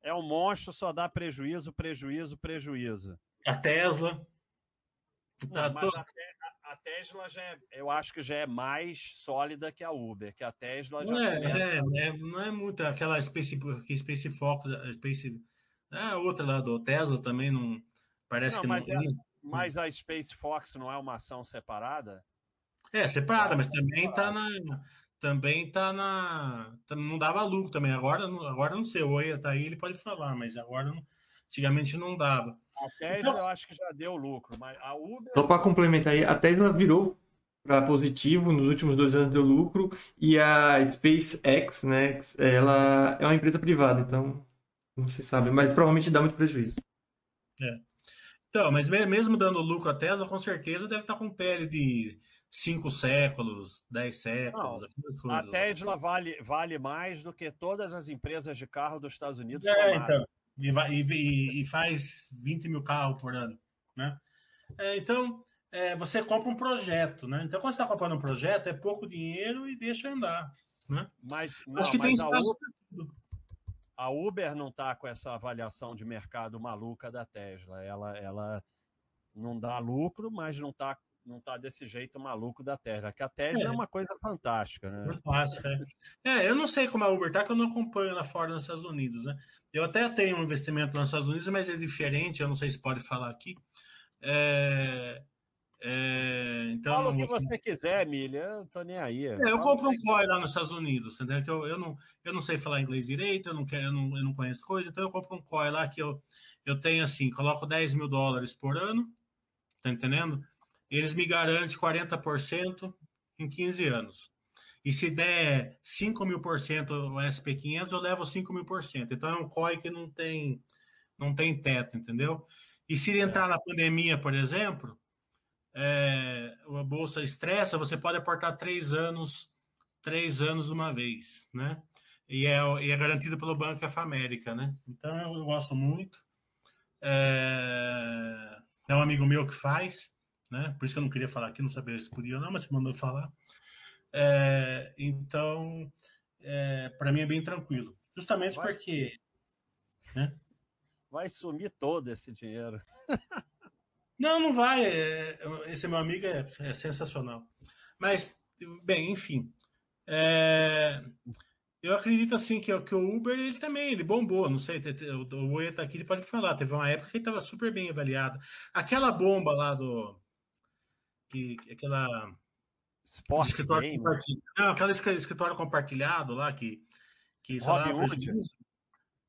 é um monstro, só dá prejuízo, prejuízo, prejuízo. A Tesla. Não, tá mas a, a, Tesla já é, eu acho que já é mais sólida que a Uber, que a Tesla já não é, é, é, não é muito aquela Space, Space Fox, Space a outra lá do Tesla também não parece não, que mas não. É, mas a Space Fox não é uma ação separada? É, separada, mas também está na. Também está na. Não dava lucro também. Agora, agora não sei. O Oia tá aí, ele pode falar, mas agora não, antigamente não dava. A Tesla então, eu acho que já deu lucro, mas a Uber. Só para complementar aí, a Tesla virou para positivo, nos últimos dois anos deu lucro, e a SpaceX, né, ela é uma empresa privada, então não se sabe, mas provavelmente dá muito prejuízo. É. Então, mas mesmo dando lucro à Tesla, com certeza deve estar com pele de cinco séculos, dez séculos. Não, a Tesla vale, vale mais do que todas as empresas de carro dos Estados Unidos. É, então, e, vai, e, e, faz 20 mil carros por ano. Né? É, então, é, você compra um projeto. Né? Então, quando você está comprando um projeto, é pouco dinheiro e deixa andar. Né? Mas, não, Acho que tem espaço Uber, a Uber não está com essa avaliação de mercado maluca da Tesla. Ela, ela não dá lucro, mas não está não tá desse jeito maluco da Tesla. Que a Tesla é, é uma coisa fantástica, né? Fantástica. É. é, eu não sei como a Uber está, que eu não acompanho lá fora nos Estados Unidos, né? Eu até tenho um investimento nos Estados Unidos, mas é diferente, eu não sei se pode falar aqui. É, é, então, Fala o que você quiser, Milha, eu tô nem aí. É, eu compro um COI lá nos Estados Unidos, entendeu? Que eu, eu, não, eu não sei falar inglês direito, eu não, quero, eu, não, eu não conheço coisa, então eu compro um COI lá que eu, eu tenho assim, coloco 10 mil dólares por ano, tá entendendo? Eles me garantem 40% em 15 anos. E se der 5 mil por cento o SP500, eu levo 5 mil por cento. Então é um COI que não tem, não tem teto, entendeu? E se entrar na pandemia, por exemplo, é, a bolsa estressa, você pode aportar três anos, três anos uma vez, né? E é, e é garantido pelo Banco of América, né? Então eu gosto muito. É, é um amigo meu que faz, né? Por isso que eu não queria falar aqui, não sabia se podia ou não, mas você mandou falar. É, então, é, para mim é bem tranquilo. Justamente vai, porque. Né? Vai sumir todo esse dinheiro. Não, não vai. É, esse meu amigo é, é sensacional. Mas, bem, enfim. É, eu acredito assim que, que, o Uber ele também ele bombou. Não sei, o Oi tá aqui, ele pode falar. Teve uma época que ele estava super bem avaliado. Aquela bomba lá do. Que, aquela. Sport escritório game. Não, aquela escritório compartilhado lá que. que Robin lá,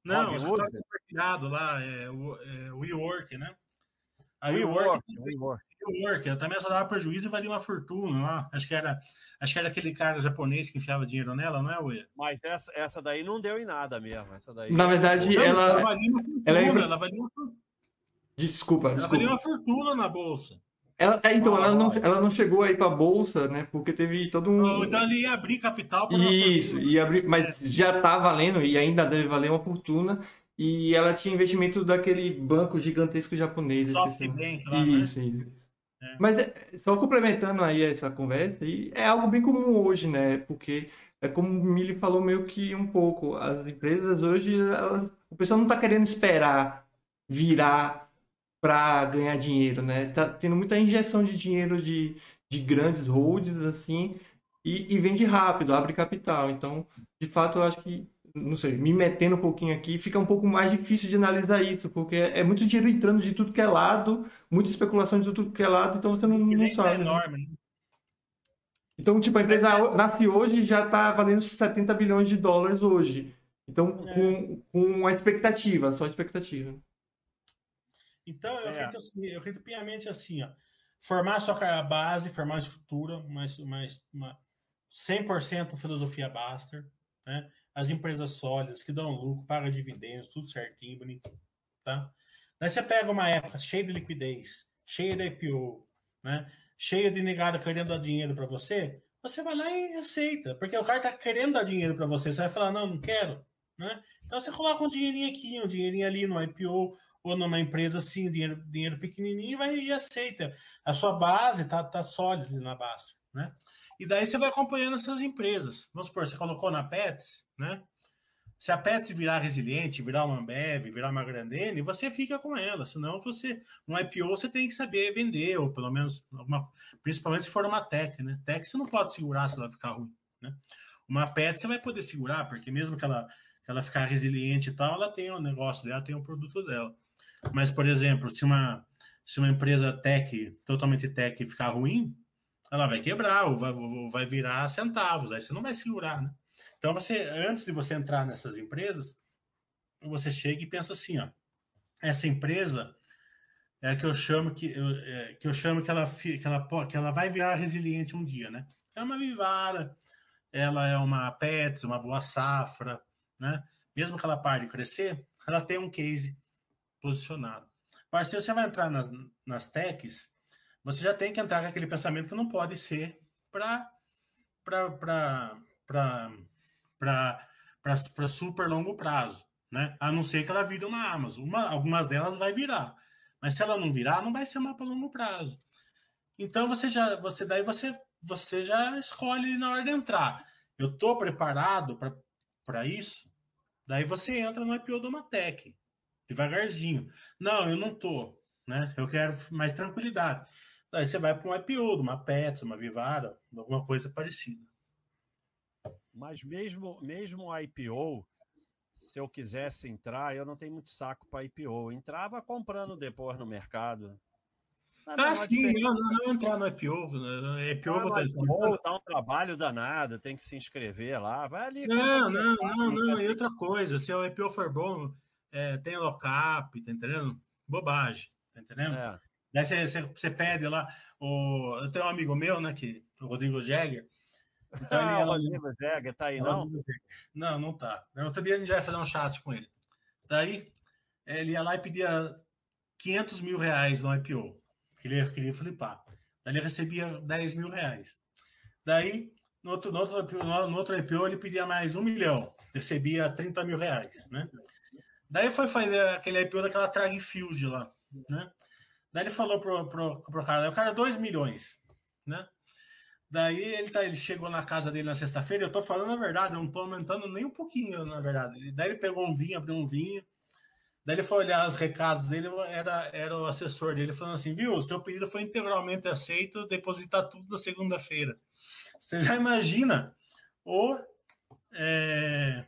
Não, Robin escritório Wood? compartilhado lá, é, o, é, WeWork, né? A WeWork, WeWork. WeWork, ela também só dava prejuízo e valia uma fortuna lá. Acho que era, acho que era aquele cara japonês que enfiava dinheiro nela, não é, Ué? Mas essa, essa daí não deu em nada mesmo. Essa daí Na verdade, não, ela. Ela valia uma fortuna. Ela, é... ela valia uma Desculpa, ela desculpa. valia uma fortuna na bolsa. Ela, é, então, ela, não, ela não chegou aí para a bolsa, né? Porque teve todo um. então ele ia abrir capital para. Isso, ia abrir, mas é. já está valendo e ainda deve valer uma fortuna. E ela tinha investimento daquele banco gigantesco japonês. SoftBank lá, Isso, né? isso. É. Mas é, só complementando aí essa conversa, e é algo bem comum hoje, né? Porque é como o Mili falou meio que um pouco, as empresas hoje, elas, o pessoal não está querendo esperar virar para ganhar dinheiro, né? Tá tendo muita injeção de dinheiro de, de grandes holds, assim, e, e vende rápido, abre capital. Então, de fato, eu acho que, não sei, me metendo um pouquinho aqui, fica um pouco mais difícil de analisar isso, porque é muito dinheiro entrando de tudo que é lado, muita especulação de tudo que é lado, então você não, não sabe. É enorme, né? Então, tipo, a empresa é... nasce hoje e já está valendo 70 bilhões de dólares hoje. Então, é. com, com a expectativa, só a expectativa. Então, eu, é. acredito, assim, eu acredito piamente assim, ó, formar a sua base, formar a estrutura, mas, mas uma 100% filosofia Baster, né? As empresas sólidas que dão lucro, pagam dividendos, tudo certinho, bonito, tá? Daí você pega uma época cheia de liquidez, cheia de IPO, né? cheia de negada querendo dar dinheiro para você, você vai lá e aceita, porque o cara tá querendo dar dinheiro para você, você vai falar, não, não quero, né? Então você coloca um dinheirinho aqui, um dinheirinho ali no IPO, ou numa empresa assim, dinheiro, dinheiro pequenininho, vai e aceita. A sua base tá, tá sólida na base, né? E daí você vai acompanhando essas empresas. Vamos supor, você colocou na Pets, né? Se a Pets virar resiliente, virar uma Ambev, virar uma Grandene, você fica com ela. Senão, você, no IPO, você tem que saber vender, ou pelo menos, alguma, principalmente se for uma tech, né? Tech você não pode segurar se ela ficar ruim, né? Uma Pet você vai poder segurar, porque mesmo que ela, que ela ficar resiliente e tal, ela tem o um negócio dela, tem o um produto dela. Mas, por exemplo, se uma, se uma empresa tech, totalmente tech, ficar ruim, ela vai quebrar ou vai, ou vai virar centavos, aí você não vai segurar, né? Então, você, antes de você entrar nessas empresas, você chega e pensa assim, ó, essa empresa é que eu chamo que eu, é, que eu chamo que ela, que ela que ela vai virar resiliente um dia, né? É uma Vivara, ela é uma Pets, uma boa safra, né? Mesmo que ela pare de crescer, ela tem um case posicionado. Se você vai entrar nas, nas techs, você já tem que entrar com aquele pensamento que não pode ser para para super longo prazo, né? A não ser que ela vire uma Amazon. Uma, algumas delas vai virar, mas se ela não virar, não vai ser uma para longo prazo. Então você já, você daí você você já escolhe na hora de entrar. Eu estou preparado para isso. Daí você entra no IPO do Matec, devagarzinho. Não, eu não tô, né? Eu quero mais tranquilidade. Daí você vai para um IPO, uma Pets, uma Vivara, alguma coisa parecida. Mas mesmo, mesmo IPO, se eu quisesse entrar, eu não tenho muito saco para IPO. entrava comprando depois no mercado. Ah, sim, não, não, entrar no IPO. IPO ah, vou IPO dá um trabalho danado, tem que se inscrever lá. Vai ali. Não, não, não, não. E outra coisa, se o IPO for bom, é, tem lockup, tá entendendo? Bobagem, tá entendendo? É. Daí você, você, você, pede lá. O, eu tenho um amigo meu, né, que, o Rodrigo Jäger, então, ah, o Rodrigo Jega tá aí, não? Não, não tá. Outro dia a gente vai fazer um chat com ele. Daí, ele ia lá e pedia 500 mil reais no IPO. Ele queria flipar. Daí ele recebia 10 mil reais. Daí, no outro, no outro, no outro IPO, ele pedia mais um milhão. Recebia 30 mil reais, né? Daí foi fazer aquele IPO daquela Trag Field lá, né? Daí ele falou pro, pro, pro cara, o cara, 2 milhões, né? Daí ele, tá, ele chegou na casa dele na sexta-feira, eu tô falando a verdade, eu não tô aumentando nem um pouquinho, na verdade. Daí ele pegou um vinho, abriu um vinho, daí ele foi olhar os recados dele, era, era o assessor dele falando assim, viu, seu pedido foi integralmente aceito, depositar tudo na segunda-feira. Você já imagina o, é,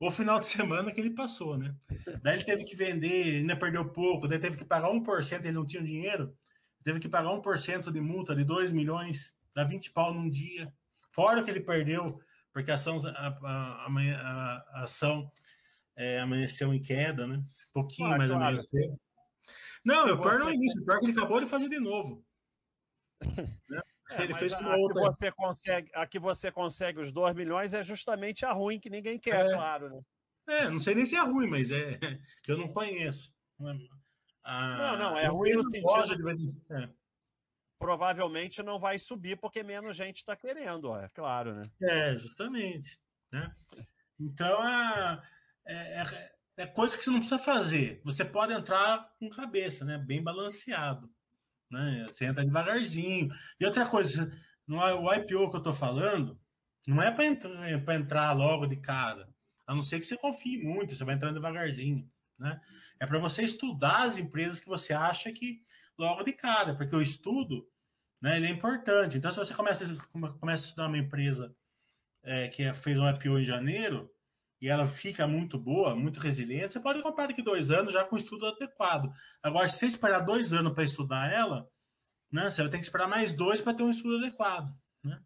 o final de semana que ele passou, né? Daí ele teve que vender, ainda perdeu pouco, daí teve que pagar 1%, ele não tinha dinheiro, teve que pagar 1% de multa de 2 milhões dá 20 pau num dia. Fora que ele perdeu, porque a ação, a, a, a, ação é, amanheceu em queda, né? Pouquinho ah, mais claro. amanheceu. Não, o pior não é isso. O pior é que ele acabou de fazer de novo. né? É, ele fez com a, outra. Que você consegue, a que você consegue os 2 milhões é justamente a ruim que ninguém quer, é. claro. Né? É, não sei nem se é ruim, mas é que eu não conheço. Ah, não, não, é ruim no sentido. É provavelmente não vai subir porque menos gente está querendo, ó, é claro, né? É, justamente. Né? Então, é, é, é, é, coisa que você não precisa fazer. Você pode entrar com cabeça, né? Bem balanceado. Né? Você entra devagarzinho. E outra coisa, no, o IPO que eu estou falando, não é para entrar, entrar logo de cara. A não ser que você confie muito, você vai entrando devagarzinho. Né? É para você estudar as empresas que você acha que logo de cara, porque o estudo Né? Ele é importante. Então, se você começa, começa a estudar uma empresa é, que fez um IPO em janeiro e ela fica muito boa, muito resiliente, você pode comprar daqui dois anos já com estudo adequado. Agora, se você esperar dois anos para estudar ela, né, você vai ter que esperar mais dois para ter um estudo adequado. Né?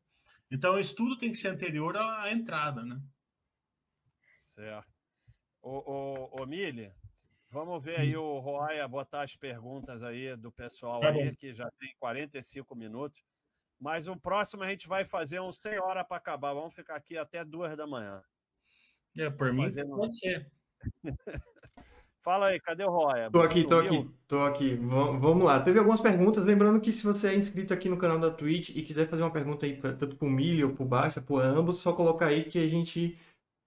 Então, o estudo tem que ser anterior à, entrada. Né? Certo. Ô, ô, ô Mili, vamos ver aí o Roaya botar as perguntas aí do pessoal tá aí, que já tem 45 minutos. Mas o próximo a gente vai fazer uns 100 horas para acabar. Vamos ficar aqui até duas da manhã. É, por mim Fazendo... pode ser. Fala aí, cadê o Roya? Tô aqui, tô aqui, tô aqui. vamos lá. Teve algumas perguntas. Lembrando que se você é inscrito aqui no canal da Twitch e quiser fazer uma pergunta aí, tanto pro Milho ou pro Baixa, por ambos, só colocar aí que a gente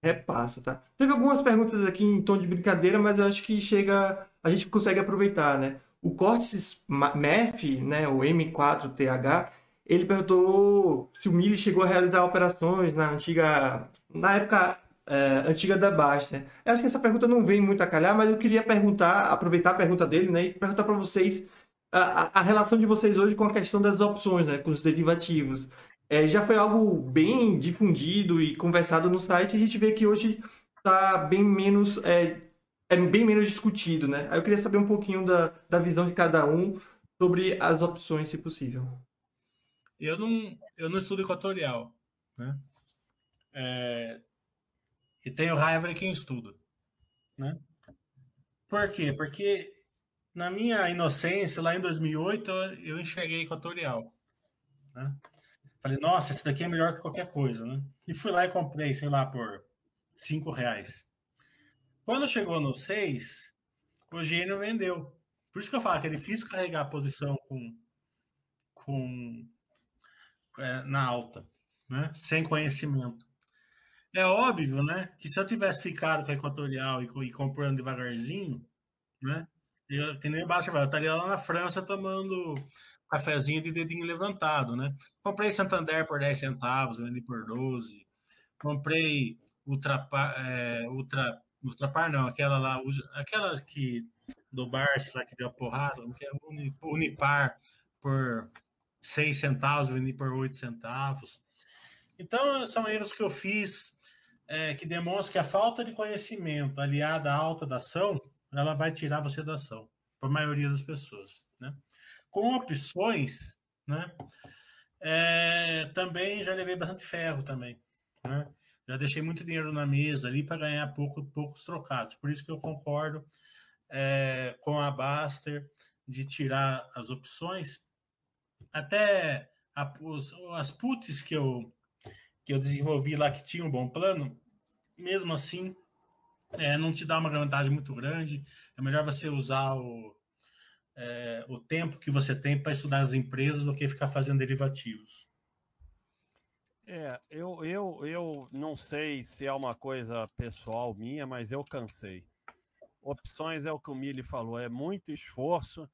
repassa, tá? Teve algumas perguntas aqui em tom de brincadeira, mas eu acho que chega. A gente consegue aproveitar, né? O Cortes MEF, né, o M4TH, ele perguntou se o Mili chegou a realizar operações na antiga. na época é, antiga da Basta. Eu acho que essa pergunta não vem muito a calhar, mas eu queria perguntar, aproveitar a pergunta dele, né, e perguntar para vocês a, a, relação de vocês hoje com a questão das opções, né, com os derivativos. É, já foi algo bem difundido e conversado no site, a gente vê que hoje está bem menos é, é, bem menos discutido, né? Aí eu queria saber um pouquinho da, da visão de cada um sobre as opções, se possível. Eu não, eu não estudo equatorial, né? É, e tenho raiva de quem estuda, né? Por quê? Porque na minha inocência, lá em 2008, eu enxerguei equatorial, né? Falei, nossa, esse daqui é melhor que qualquer coisa, né? E fui lá e comprei, sei lá, por cinco reais. Quando chegou no 6, o gênio vendeu. Por isso que eu falo que é difícil carregar a posição com, com é, na alta, né? sem conhecimento. É óbvio, né, que se eu tivesse ficado com a Equatorial e, e comprando devagarzinho, né, eu, que nem basta, eu estaria lá na França tomando cafezinho de dedinho levantado, né? Comprei Santander por 10 centavos, vendi por 12. Comprei Ultrapar, é, Ultra, Ultrapar não, aquela lá, aquela que do Barça lá que deu porrada, que é Unipar por 6 centavos, vendi por 8 centavos. Então, são erros que eu fiz é, que demonstram que a falta de conhecimento aliada à alta da ação, ela vai tirar você da ação, para a maioria das pessoas. Né? Com opções, né? É, também já levei bastante ferro também. Né? Já deixei muito dinheiro na mesa ali para ganhar pouco, poucos trocados. Por isso que eu concordo é, com a Baster de tirar as opções até a, os, as puts que eu, que eu desenvolvi lá, que tinha um bom plano, mesmo assim, é, não te dá uma vantagem muito grande. É melhor você usar o, é, o tempo que você tem para estudar as empresas do que ficar fazendo derivativos. É, eu, eu, eu não sei se é uma coisa pessoal minha, mas eu cansei. Opções é o que o Mili falou, é muito esforço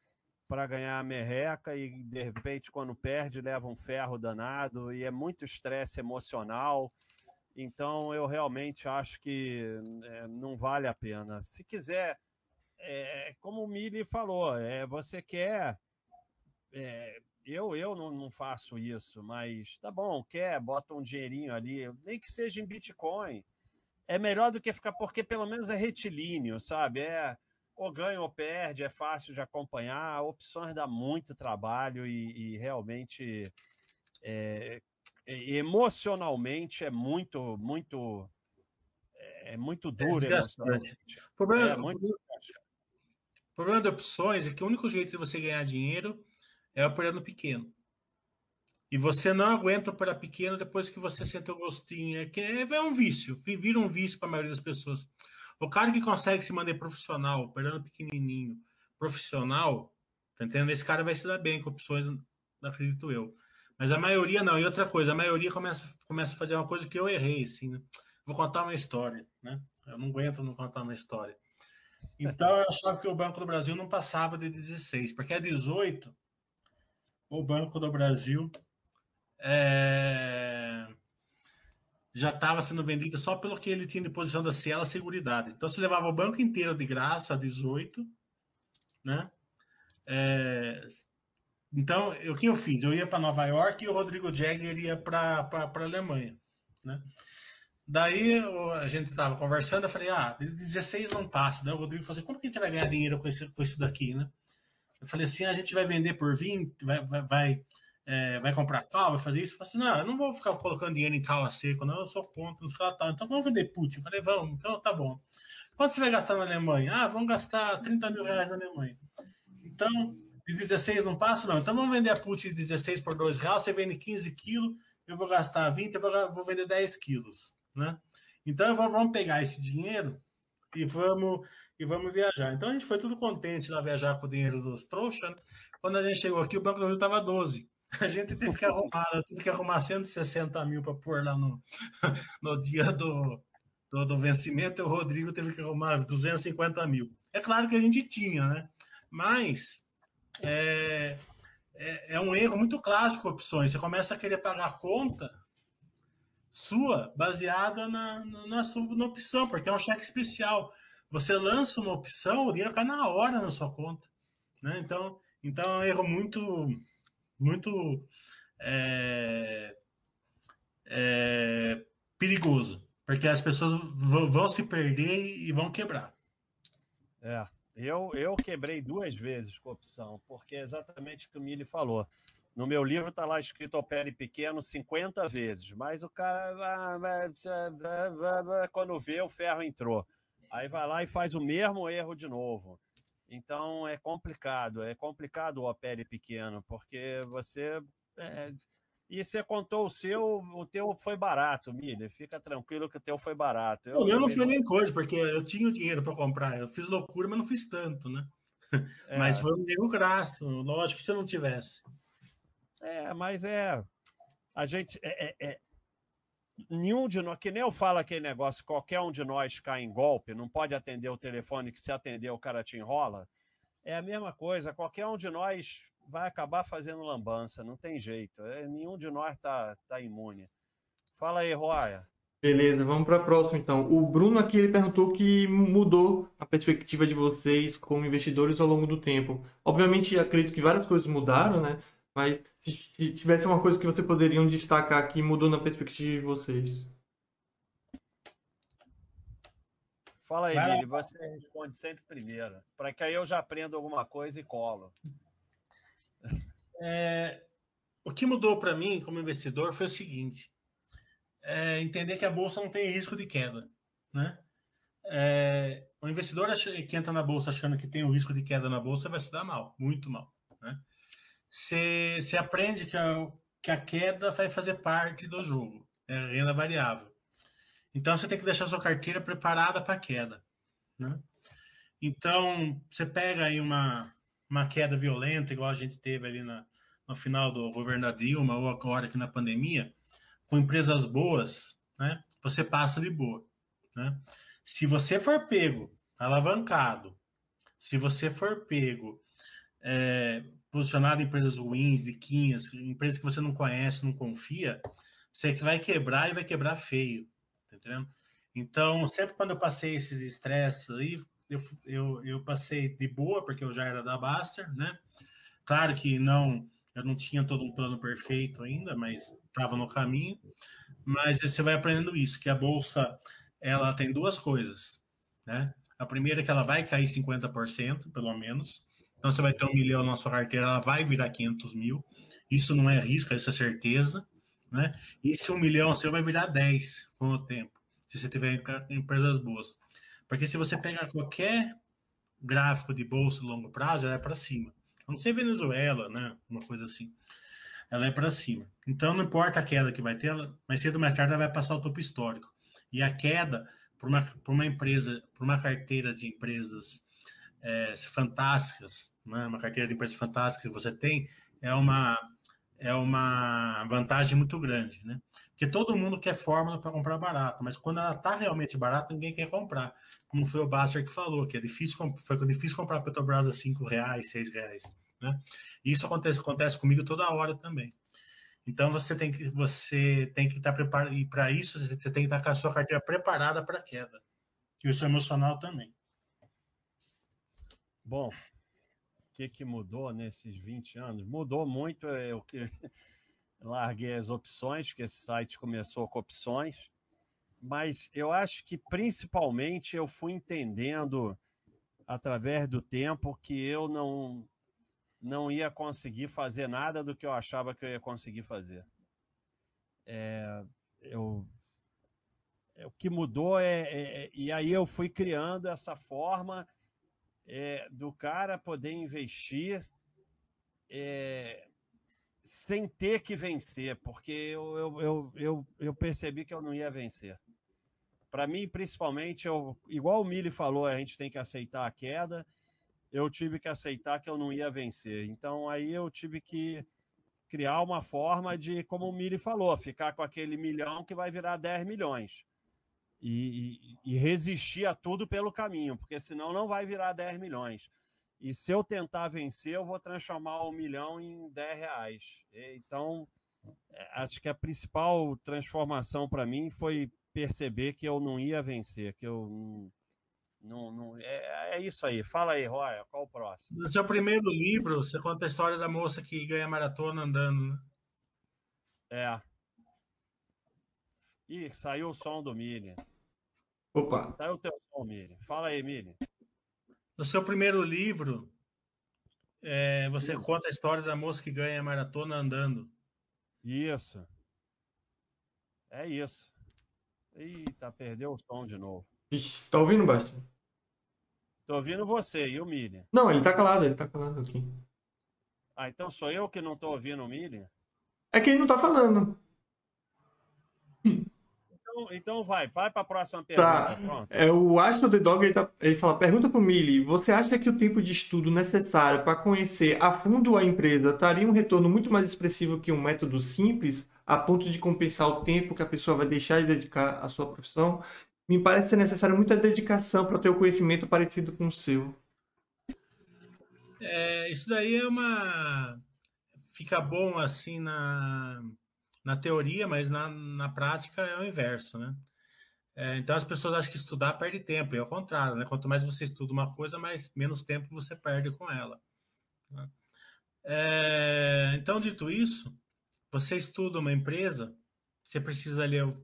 para ganhar a merreca e de repente quando perde leva um ferro danado e é muito estresse emocional. Então eu realmente acho que é, não vale a pena. Se quiser, é, como o Mili falou, é, você quer. É, eu eu não, não, faço isso, mas tá bom, quer, bota um dinheirinho ali, nem que seja em Bitcoin. É melhor do que ficar, porque pelo menos é retilíneo, sabe? É ou ganha ou perde, é fácil de acompanhar. Opções dá muito trabalho e, e realmente é, emocionalmente é muito, muito, é muito é duro é emocionalmente. O problema, é muito... o problema de opções é que o único jeito de você ganhar dinheiro é operando pequeno. E você não aguenta operar pequeno depois que você sente o gostinho. É, que é um vício, vira um vício para a maioria das pessoas. O cara que consegue se manter profissional, operando pequenininho, profissional, tá entendendo? Esse cara vai se dar bem com opções, acredito eu. Mas a maioria não. E outra coisa, a maioria começa, começa a fazer uma coisa que eu errei, assim, né? Vou contar uma história, né? Eu não aguento não contar uma história. Então eu achava que o Banco do Brasil não passava de 16, porque a 18, o Banco do Brasil é já estava sendo vendido só pelo que ele tinha de posição da Cielo Seguridade. Então você levava o banco inteiro de graça a 18, né? É, então, o que eu fiz? Eu ia para Nova York e o Rodrigo Jagger ia para a Alemanha, né? Daí a gente estava conversando, eu falei, ah, 16 não passa. Daí o Rodrigo falou assim, como que a gente vai ganhar dinheiro com esse, com esse daqui, né? Eu falei assim, a gente vai vender por 20, vai, vai, vai, é, vai comprar cal, vai fazer isso. Eu falei assim, não, eu não vou ficar colocando dinheiro em cal a seco, não, eu sou contra, nos tal. Então vamos vender put. Eu falei, vamos, então tá bom. Quanto você vai gastar na Alemanha? Ah, vamos gastar 30 mil reais na Alemanha. Então, de 16 não passa? Não. Então vamos vender a put de 16 por 2 reais, você vende 15 quilos, eu vou gastar 20, eu vou, vender 10 quilos, né? Então vamos pegar esse dinheiro e vamos e vamos viajar. Então a gente foi tudo contente lá viajar com o dinheiro dos trouxas. Quando a gente chegou aqui, o Banco do Rio estava 12. A gente teve que arrumar, eu tive que arrumar 160 mil para pôr lá no, no dia do, do, do, vencimento, e o Rodrigo teve que arrumar 250 mil. É claro que a gente tinha, né? Mas é, é, é um erro muito clássico opções. Você começa a querer pagar a conta sua baseada na, na, na, na opção, porque é um cheque especial. Você lança uma opção, o dinheiro cai na hora na sua conta. Né? Então, então é um erro muito, muito é, é, perigoso, porque as pessoas vão se perder e vão quebrar. É, eu, eu quebrei duas vezes com opção, porque é exatamente o que o Mili falou. No meu livro está lá escrito opere pequeno 50 vezes, mas o cara, quando vê, o ferro entrou. Aí vai lá e faz o mesmo erro de novo. Então é complicado, é complicado o opere pequeno, porque você. É... E você contou o seu, o teu foi barato, Milha. Fica tranquilo que o teu foi barato. Eu, o meu não foi nem coisa, porque eu tinha o dinheiro para comprar. Eu fiz loucura, mas não fiz tanto, né? É. Mas foi um erro graço, lógico que se eu não tivesse. É, mas é. A gente. É, é, é, nenhum de nós, que nem eu falo aquele negócio, qualquer um de nós cai em golpe, não pode atender o telefone, que se atender o cara te enrola. É a mesma coisa, qualquer um de nós vai acabar fazendo lambança, não tem jeito. É, nenhum de nós tá, tá imune. Fala aí, Roya. Beleza, vamos para a próxima então. O Bruno aqui ele perguntou que mudou a perspectiva de vocês como investidores ao longo do tempo. Obviamente, acredito que várias coisas mudaram, né? Mas se tivesse uma coisa que você poderiam destacar que mudou na perspectiva de vocês. Fala aí, Billy, você responde sempre primeiro, para que aí eu já aprenda alguma coisa e colo. É, o que mudou para mim como investidor foi o seguinte: é, entender que a bolsa não tem risco de queda, né? É, o investidor que entra na bolsa achando que tem o risco de queda na bolsa vai se dar mal, muito mal, né? Você, aprende que a, que a queda vai fazer parte do jogo, é renda variável. Então você tem que deixar sua carteira preparada para a queda. Né? Então você pega aí uma, uma queda violenta, igual a gente teve ali na, no final do governo da Dilma, ou agora aqui na pandemia, com empresas boas, né? você passa de boa. Né? Se você for pego, alavancado, se você for pego é, posicionado em empresas ruins, viquinhas, empresas que você não conhece, não confia, você vai quebrar e vai quebrar feio, tá entendendo? Então, sempre quando eu passei esses estresses aí, eu, eu, eu passei de boa, porque eu já era da Baster, né? Claro que não, eu não tinha todo um plano perfeito ainda, mas estava no caminho. Mas você vai aprendendo isso, que a bolsa ela tem duas coisas, né? A primeira é que ela vai cair 50%, pelo menos. Então você vai ter um milhão na sua carteira, ela vai virar 500 mil. Isso não é risco, isso é certeza. Né? E esse um milhão você vai virar 10 com o tempo, se você tiver empresas boas. Porque se você pegar qualquer gráfico de bolsa longo prazo, ela é para cima. A não ser Venezuela, né? Uma coisa assim. Ela é para cima. Então não importa a queda que vai ter, ela, mais cedo ou mais tarde ela vai passar o topo histórico. E a queda para uma, uma empresa, para uma carteira de empresas é, fantásticas, né, uma carteira de empresas fantásticas que você tem, é uma, é uma vantagem muito grande, né? Porque todo mundo quer fórmula para comprar barato, mas quando ela está realmente barata, ninguém quer comprar. Como foi o Baster que falou, que é difícil, foi difícil comprar Petrobras a 5 reais, 6 reais, né? Isso acontece, acontece comigo toda hora também. Então você tem que você tem que estar preparado e para isso você tem que estar com a sua carteira preparada para queda. E o seu emocional também. Bom, que, que mudou nesses 20 anos? Mudou muito. Eu que larguei as opções, que esse site começou com opções, mas eu acho que principalmente eu fui entendendo através do tempo que eu não não ia conseguir fazer nada do que eu achava que eu ia conseguir fazer. É, eu, é, o que mudou é, é, é e aí eu fui criando essa forma é, do cara poder investir é, sem ter que vencer, porque eu, eu, eu, eu, eu percebi que eu não ia vencer. Para mim, principalmente, eu, igual o Mili falou, a gente tem que aceitar a queda. Eu tive que aceitar que eu não ia vencer. Então, aí eu tive que criar uma forma de, como o Mili falou, ficar com aquele milhão que vai virar 10 milhões. E, e, e, resistir a tudo pelo caminho, porque senão não vai virar 10 milhões. E se eu tentar vencer, eu vou transformar um milhão em 10 reais. Então, é, acho que a principal transformação para mim foi perceber que eu não ia vencer, que eu não. não, é, é, isso aí. Fala aí, Roya, qual o próximo? No seu primeiro livro, você conta a história da moça que ganha maratona andando, né? É. Ih, saiu o som do Mili. Opa. Saiu o teu som, Mili. Fala aí, Mili. No seu primeiro livro, é, você Sim. conta a história da moça que ganha maratona andando. Isso. É isso. Eita, perdeu o som de novo. Ixi, tá ouvindo, Basti? Tô ouvindo você e o Miriam. Não, ele tá calado, ele tá calado aqui. Ah, então sou eu que não tô ouvindo o Miriam? É que ele não tá falando. Então, então vai, vai para a próxima pergunta. Tá. Pronto. É, o Astro The Dog ele, tá, ele fala: pergunta para o Mili, você acha que o tempo de estudo necessário para conhecer a fundo a empresa traria um retorno muito mais expressivo que um método simples, a ponto de compensar o tempo que a pessoa vai deixar de dedicar à sua profissão? Me parece ser necessário muita dedicação para ter o conhecimento parecido com o seu. É, isso daí é uma. Fica bom assim na na teoria, mas na, na prática é o inverso, né? É, então as pessoas acham que estudar perde tempo, e ao contrário, né? Quanto mais você estuda uma coisa, mais menos tempo você perde com ela. Né? É, então, dito isso, você estuda uma empresa, você precisa ler,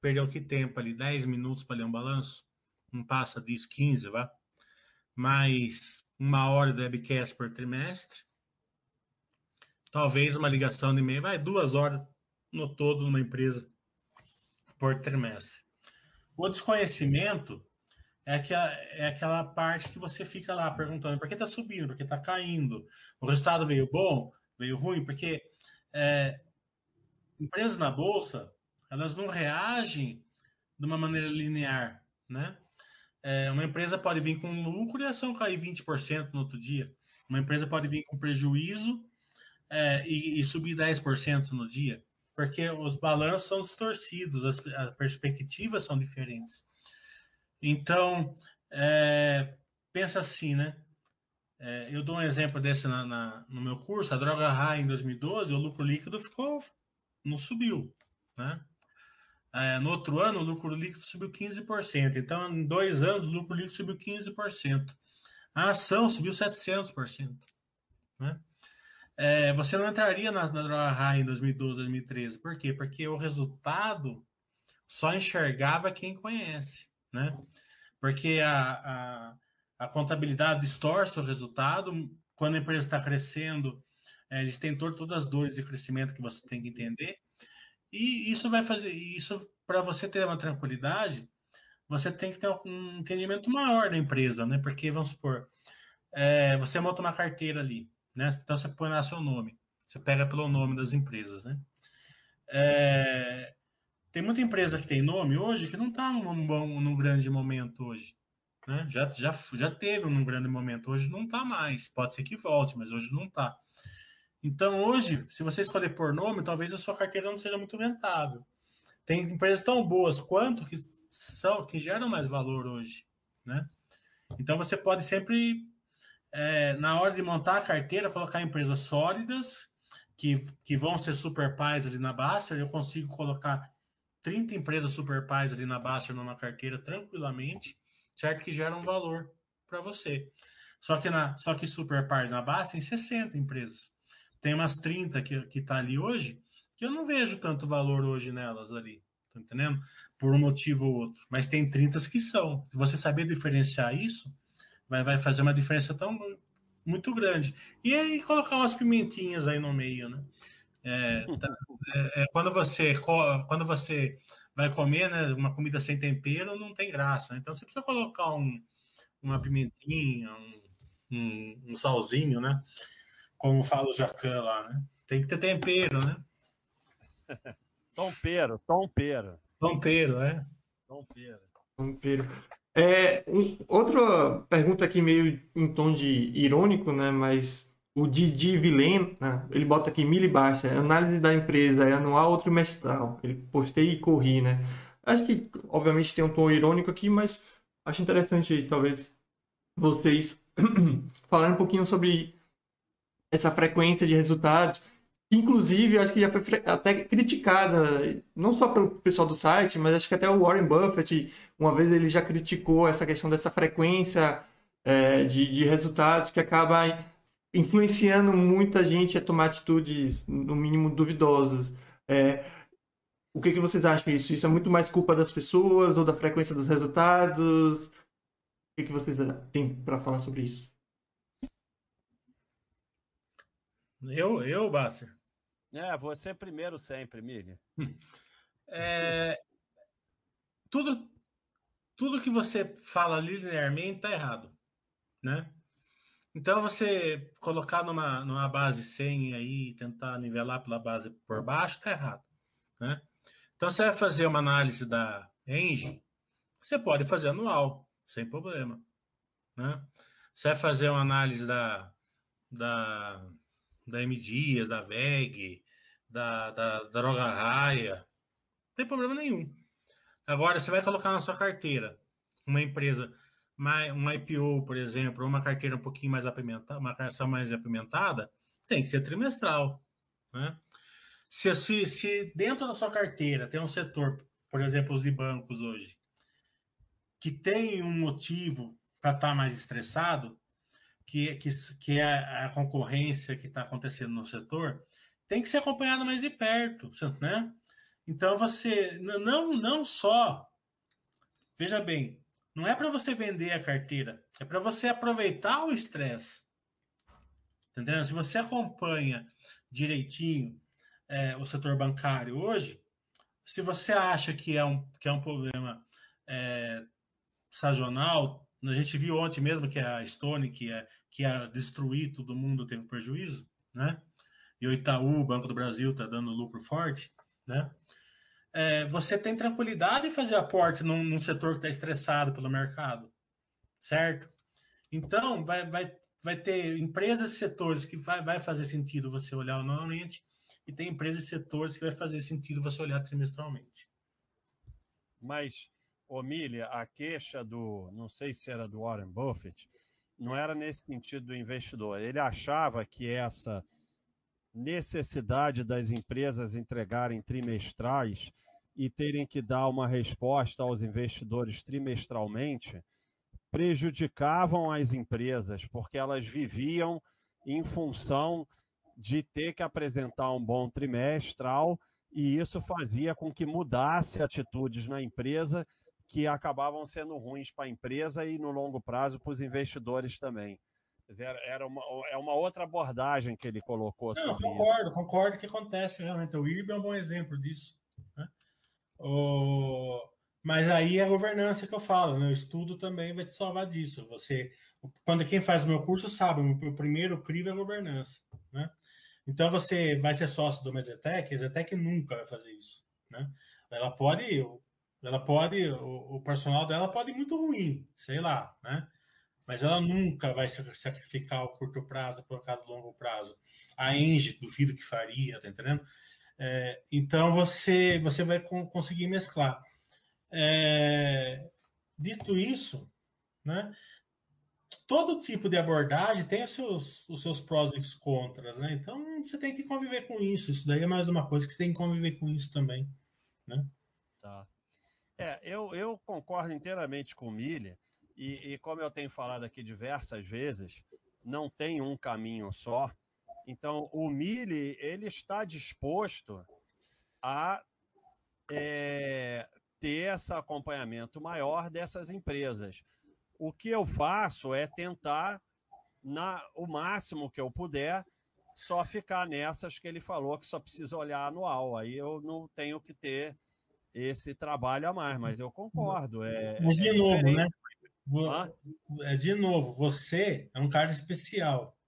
perder o que tempo ali? 10 minutos para ler um balanço? Não passa disso, 15, vá? Mais uma hora de webcast por trimestre. Talvez uma ligação de e-mail, vai duas horas no todo numa empresa por trimestre. O desconhecimento é, que é aquela parte que você fica lá perguntando por que está subindo, por que está caindo, o resultado veio bom, veio ruim, porque é, empresas na bolsa elas não reagem de uma maneira linear, né? É, uma empresa pode vir com lucro e a ação cair 20% no outro dia. Uma empresa pode vir com prejuízo é, e, e subir 10% no dia porque os balanços são distorcidos, as, as perspectivas são diferentes. Então, é, pensa assim, né? É, eu dou um exemplo desse na, na, no meu curso, a droga high em 2012, o lucro líquido ficou, não subiu, né? É, no outro ano, o lucro líquido subiu 15%. Então, em dois anos, o lucro líquido subiu 15%. A ação subiu 700%. Né? É, você não entraria na, na droga em 2012, 2013. Por quê? Porque o resultado só enxergava quem conhece, né? Porque a, a, a contabilidade distorce o resultado. Quando a empresa está crescendo, é, eles têm todas as dores de crescimento que você tem que entender. E isso vai fazer, isso para você ter uma tranquilidade, você tem que ter um entendimento maior da empresa, né? Porque, vamos supor, é, você monta uma carteira ali né? Então você põe lá seu nome, você pega pelo nome das empresas, né? É, tem muita empresa que tem nome hoje que não está num bom, num grande momento hoje, né? Já, já, já teve um grande momento, hoje não está mais. Pode ser que volte, mas hoje não está. Então hoje, se você escolher por nome, talvez a sua carteira não seja muito rentável. Tem empresas tão boas quanto que são que geram mais valor hoje, né? Então você pode sempre é, na hora de montar a carteira, colocar empresas sólidas, que, que vão ser super pais ali na Baster, eu consigo colocar 30 empresas super pais ali na Baster numa carteira tranquilamente, certo? Que geram valor para você. Só que, na, só que Super Pars na base tem 60 empresas. Tem umas 30 que, que tá ali hoje, que eu não vejo tanto valor hoje nelas ali. Tá entendendo? Por um motivo ou outro. Mas tem 30 que são. Se você saber diferenciar isso, vai, vai fazer uma diferença tão muito grande. E aí colocar umas pimentinhas aí no meio, né? É, tá, é, é, quando você quando você vai comer né, uma comida sem tempero, não tem graça. Então você precisa colocar um, uma pimentinha, um, um, um salzinho, né? Como fala o Jacan lá, né? Tem que ter tempero, né? Tompeiro, tompeiro. Tompeiro, é. Tompeiro. Tompeiro. É, um, outra pergunta aqui meio em tom de irônico, né? Mas o Didi Villen, né? ele bota aqui mil basta, análise da empresa é anual ou trimestral. Ele postei e corri, né? Acho que, obviamente, tem um tom irônico aqui, mas acho interessante, talvez, vocês falarem um pouquinho sobre essa frequência de resultados Inclusive, acho que já foi até criticada, não só pelo pessoal do site, mas acho que até o Warren Buffett, uma vez ele já criticou essa questão dessa frequência é, de, de resultados que acaba influenciando muita gente a tomar atitudes, no mínimo, duvidosas. É, o que, que vocês acham disso? Isso é muito mais culpa das pessoas ou da frequência dos resultados? O que, que vocês têm para falar sobre isso? Eu, eu, Basser? É, você primeiro sempre, Miriam. É, tudo, tudo que você fala linearmente está errado, né? Então você colocar numa, numa base 100 aí e tentar nivelar pela base por baixo está errado, né? Então você vai fazer uma análise da Eng, você pode fazer anual, sem problema, né? Você vai fazer uma análise da da da M Dias, da VEG, da, da, Droga Raia. Não tem problema nenhum. Agora, você vai colocar na sua carteira uma empresa, uma IPO, por exemplo, ou uma carteira um pouquinho mais apimentada, uma carteira mais apimentada, tem que ser trimestral. Né? Se, se, se dentro da sua carteira tem um setor, por exemplo, os de bancos hoje, que tem um motivo para estar tá mais estressado, que, que, que é a concorrência que está acontecendo no setor, tem que ser acompanhado mais de perto, né? Então você não não só veja bem, não é para você vender a carteira, é para você aproveitar o estresse. Entendeu? Se você acompanha direitinho é, o setor bancário hoje, se você acha que é um, que é um problema é, sazonal, a gente viu ontem mesmo que a Stone, que é que ia destruir todo mundo, teve prejuízo, né? E o Itaú, o Banco do Brasil, está dando lucro forte, né? É, você tem tranquilidade em fazer aporte num, num setor que está estressado pelo mercado, certo? Então, vai, vai, vai ter empresas e setores que vai, vai fazer sentido você olhar anualmente, e tem empresas e setores que vai fazer sentido você olhar trimestralmente. Mas Omília, a queixa do, não sei se era do Warren Buffett, não era nesse sentido do investidor. Ele achava que essa necessidade das empresas entregarem trimestrais e terem que dar uma resposta aos investidores trimestralmente prejudicavam as empresas, porque elas viviam em função de ter que apresentar um bom trimestral e isso fazia com que mudasse atitudes na empresa que acabavam sendo ruins para a empresa e no longo prazo para os investidores também. Dizer, era uma, é uma outra abordagem que ele colocou Não, concordo, isso. concordo que acontece realmente. O IRB é um bom exemplo disso. Né? O... Mas aí é a governança que eu falo, né? o estudo também vai te salvar disso. Você, quando quem faz o meu curso sabe, o primeiro crivo é a governança. Né? Então você vai ser sócio do Mesetec, a Mesetec nunca vai fazer isso. Né? Ela pode, ela pode, o, o personal dela pode ir muito ruim, sei lá, né? Mas ela nunca vai sacrificar o curto prazo por causa do longo prazo. A Engie, duvido que faria, tá entendendo? É, então você, você vai conseguir mesclar. É, dito isso, né? Todo tipo de abordagem tem os seus, os seus prós e contras, né? Então você tem que conviver com isso. Isso daí é mais uma coisa que você tem que conviver com isso também, né? Tá. É, eu, eu concordo inteiramente com o Milha, E, e como eu tenho falado aqui diversas vezes, não tem um caminho só. Então, o Mili ele está disposto a é, ter esse acompanhamento maior dessas empresas. O que eu faço é tentar, na, o máximo que eu puder, só ficar nessas que ele falou que só precisa olhar anual. Aí eu não tenho que ter esse trabalho a mais, mas eu concordo. É, mas de é novo, né? É, de novo, você é um cara especial,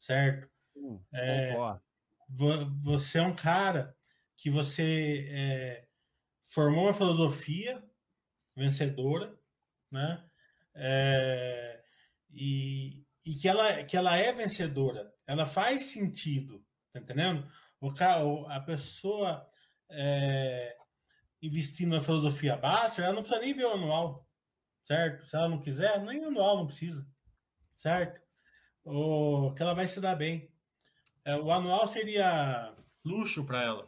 certo? Hum, é, você é um cara que você é, formou uma filosofia vencedora, né? É, e, e que, ela, que ela é vencedora, ela faz sentido, tá entendendo? O, a pessoa é, investindo na filosofia básica, ela não precisa nem ver o anual, certo? Se ela não quiser, nem anual não precisa, certo? Ou que ela vai se dar bem. É, o anual seria luxo para ela,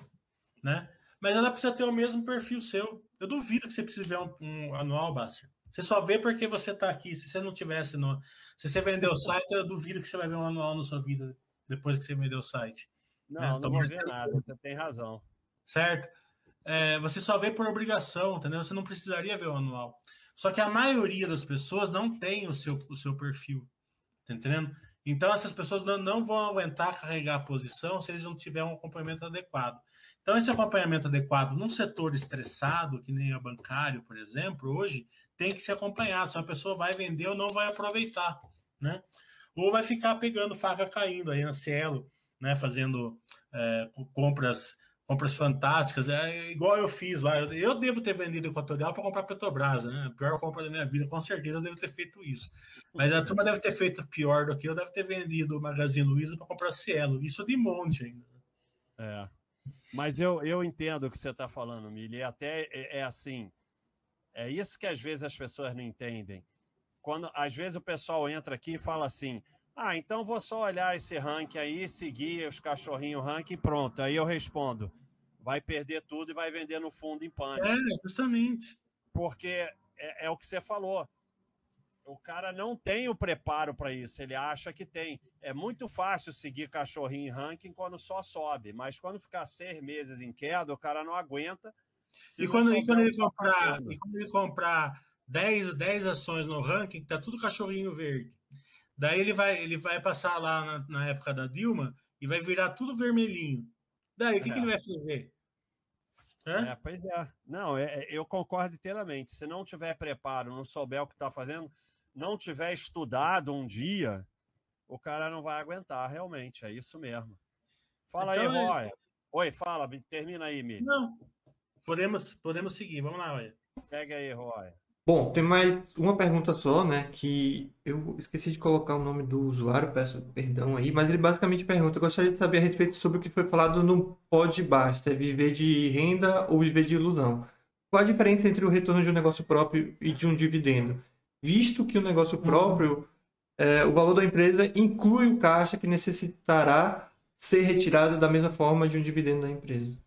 né? Mas ela precisa ter o mesmo perfil seu. Eu duvido que você precise ver um, um anual, Bácio. Você só vê porque você está aqui. Se você não tivesse no. Se você vender o site, eu duvido que você vai ver um anual na sua vida depois que você vender o site. Não, né? não vou ver nada, você tem razão. Certo? É, você só vê por obrigação, entendeu? Você não precisaria ver o anual. Só que a maioria das pessoas não tem o seu, o seu perfil. Tá entendendo? Então, essas pessoas não, não vão aguentar carregar a posição se eles não tiverem um acompanhamento adequado. Então, esse acompanhamento adequado num setor estressado, que nem o bancário, por exemplo, hoje, tem que ser acompanhado. Se uma pessoa vai vender ou não vai aproveitar, né? Ou vai ficar pegando faca caindo aí na Cielo, né? Fazendo é, compras compras fantásticas, é igual eu fiz lá. Eu devo ter vendido Equatorial para comprar Petrobras, né? Pior compra da minha vida, com certeza eu devo ter feito isso. Mas a turma deve ter feito pior do que eu, deve ter vendido o Magazine Luiza para comprar Cielo. Isso de monte ainda. É. Mas eu, eu entendo o que você está falando, Mili. E até é, é, assim. É isso que às vezes as pessoas não entendem. Quando às vezes o pessoal entra aqui e fala assim: ah, então vou só olhar esse ranking aí, seguir os cachorrinhos ranking e pronto. Aí eu respondo: vai perder tudo e vai vender no fundo em pânico. É, justamente. Porque é, é o que você falou. O cara não tem o preparo para isso, ele acha que tem. É muito fácil seguir cachorrinho em ranking quando só sobe, mas quando ficar seis meses em queda, o cara não aguenta. E quando, e quando, ele comprar, e quando ele comprar 10, 10 ações no ranking, tá tudo cachorrinho verde. Daí ele vai, ele vai passar lá na, na época da Dilma e vai virar tudo vermelhinho. Daí, o que, é. que ele vai fazer? É, pois é. Não, é, é, eu concordo inteiramente. Se não tiver preparo, não souber o que está fazendo, não tiver estudado um dia, o cara não vai aguentar, realmente. É isso mesmo. Fala então, aí, Roy. É... Oi, fala, termina aí, Mi. Não, podemos, podemos seguir. Vamos lá, Roy. Segue aí, Roy. Bom, tem mais uma pergunta só, né? Que eu esqueci de colocar o nome do usuário, peço perdão aí, mas ele basicamente pergunta: eu gostaria de saber a respeito sobre o que foi falado no Pod Basta, é viver de renda ou viver de ilusão. Qual a diferença entre o retorno de um negócio próprio e de um dividendo? Visto que o negócio próprio, é, o valor da empresa inclui o caixa que necessitará ser retirado da mesma forma de um dividendo da empresa.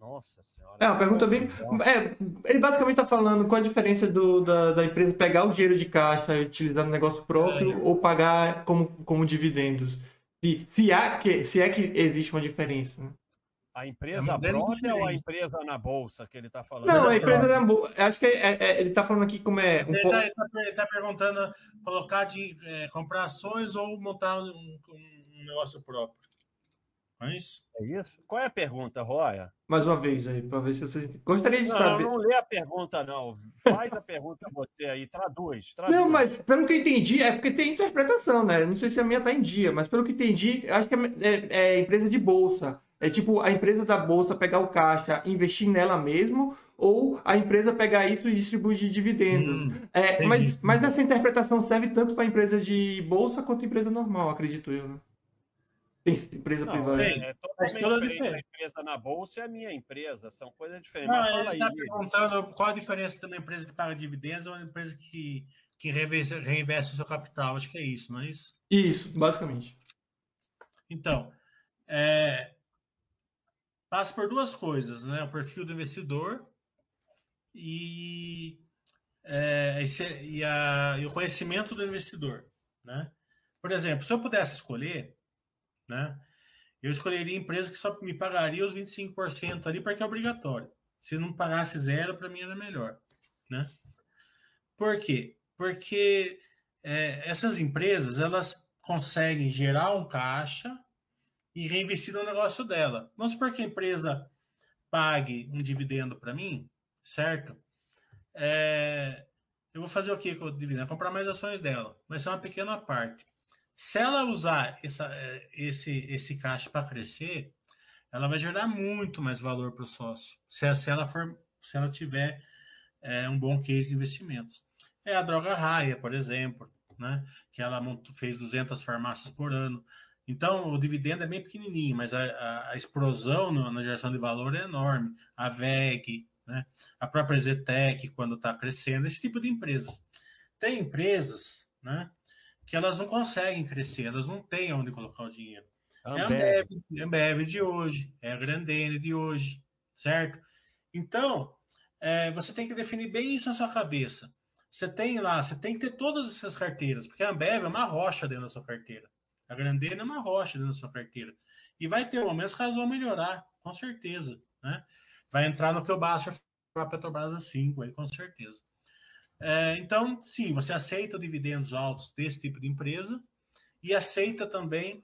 Nossa senhora. É uma pergunta bem. É, ele basicamente está falando qual a diferença do, da, da empresa pegar o dinheiro de caixa e utilizar no negócio próprio é. ou pagar como, como dividendos. Se, se, há que, se é que existe uma diferença. Né? A empresa é própria ou a empresa na bolsa que ele está falando? Não, a empresa na bolsa. Acho que é, é, ele está falando aqui como é. Um ele está tá, tá perguntando colocar de é, comprar ações ou montar um, um negócio próprio. É isso? É isso? Qual é a pergunta, Roya? Mais uma vez aí, para ver se você gostaria de não, saber. Não, não lê a pergunta, não. Faz a pergunta você aí, traduz, traduz. Não, mas pelo que eu entendi, é porque tem interpretação, né? Não sei se a minha tá em dia, mas pelo que entendi, acho que é, é, é empresa de bolsa. É tipo a empresa da bolsa pegar o caixa, investir nela mesmo, ou a empresa pegar isso e distribuir de dividendos. Hum, é, mas, mas essa interpretação serve tanto para empresa de bolsa quanto empresa normal, acredito eu. Né? Empresa não, privada. É, é totalmente diferente. A empresa na bolsa é a minha empresa, são coisas diferentes. Não, ele está perguntando qual a diferença de uma empresa que paga dividendos ou uma empresa que, que reinveste, reinveste o seu capital. Acho que é isso, não é isso? Isso, basicamente. Então, é, passa por duas coisas, né? O perfil do investidor e é, esse, e, a, e o conhecimento do investidor. Né? Por exemplo, se eu pudesse escolher, né, eu escolheria empresa que só me pagaria os 25% ali, porque é obrigatório. Se não pagasse zero, para mim era melhor. Né? Por quê? Porque é, essas empresas elas conseguem gerar um caixa e reinvestir no negócio dela. Vamos supor que a empresa pague um dividendo para mim, certo? É, eu vou fazer o que com o dividendo? Comprar mais ações dela. Vai ser uma pequena parte. Se ela usar essa, é, esse, esse caixa para crescer, ela vai gerar muito mais valor para o sócio. Se, se, ela for, se ela tiver é, um bom case de investimentos. É a droga raia, por exemplo, né? que ela fez 200 farmácias por ano. Então, o dividendo é bem pequenininho, mas a, a, a explosão no, na geração de valor é enorme. A VEG, né? a própria Zetec, quando está crescendo, esse tipo de empresas. Tem empresas né, que elas não conseguem crescer, elas não têm onde colocar o dinheiro. Ambev. É a Ambev, a Ambev de hoje, é a Grandene de hoje, certo? Então, é, você tem que definir bem isso na sua cabeça. Você tem lá, você tem que ter todas essas carteiras, porque a Ambev é uma rocha dentro da sua carteira. A Grandene é uma rocha dentro da sua carteira. E vai ter momentos que elas vão melhorar, com certeza. Né? Vai entrar no que o Basser para a Petrobras a 5, aí, com certeza. É, então, sim, você aceita dividendos altos desse tipo de empresa e aceita também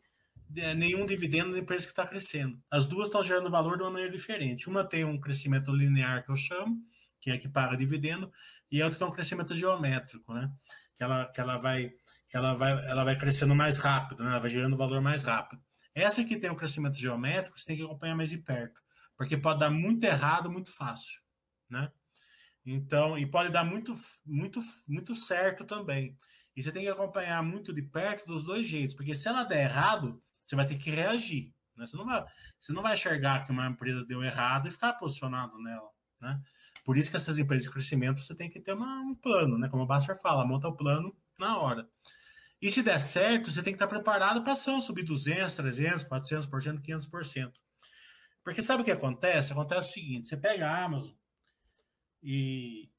é, nenhum dividendo da empresa que está crescendo. As duas estão gerando valor de uma maneira diferente. Uma tem um crescimento linear, que eu chamo, que é que paga dividendo, e a outra tem um crescimento geométrico, né? Que ela, que ela, vai, que ela, vai, ela vai crescendo mais rápido, né? ela vai gerando valor mais rápido. Essa que tem um crescimento geométrico, você tem que acompanhar mais de perto, porque pode dar muito errado muito fácil, né? Então, e pode dar muito, muito, muito certo também. E você tem que acompanhar muito de perto dos dois jeitos, porque se ela der errado, você vai ter que reagir. Né? Você, não vai, você não vai enxergar que uma empresa deu errado e ficar posicionado nela. Né? Por isso que essas empresas de crescimento você tem que ter uma, um plano, né? Como o Basser fala, monta o plano na hora. E se der certo, você tem que estar preparado para a ação subir 200, 300, 400%, 500%. Porque sabe o que acontece? Acontece o seguinte: você pega a Amazon e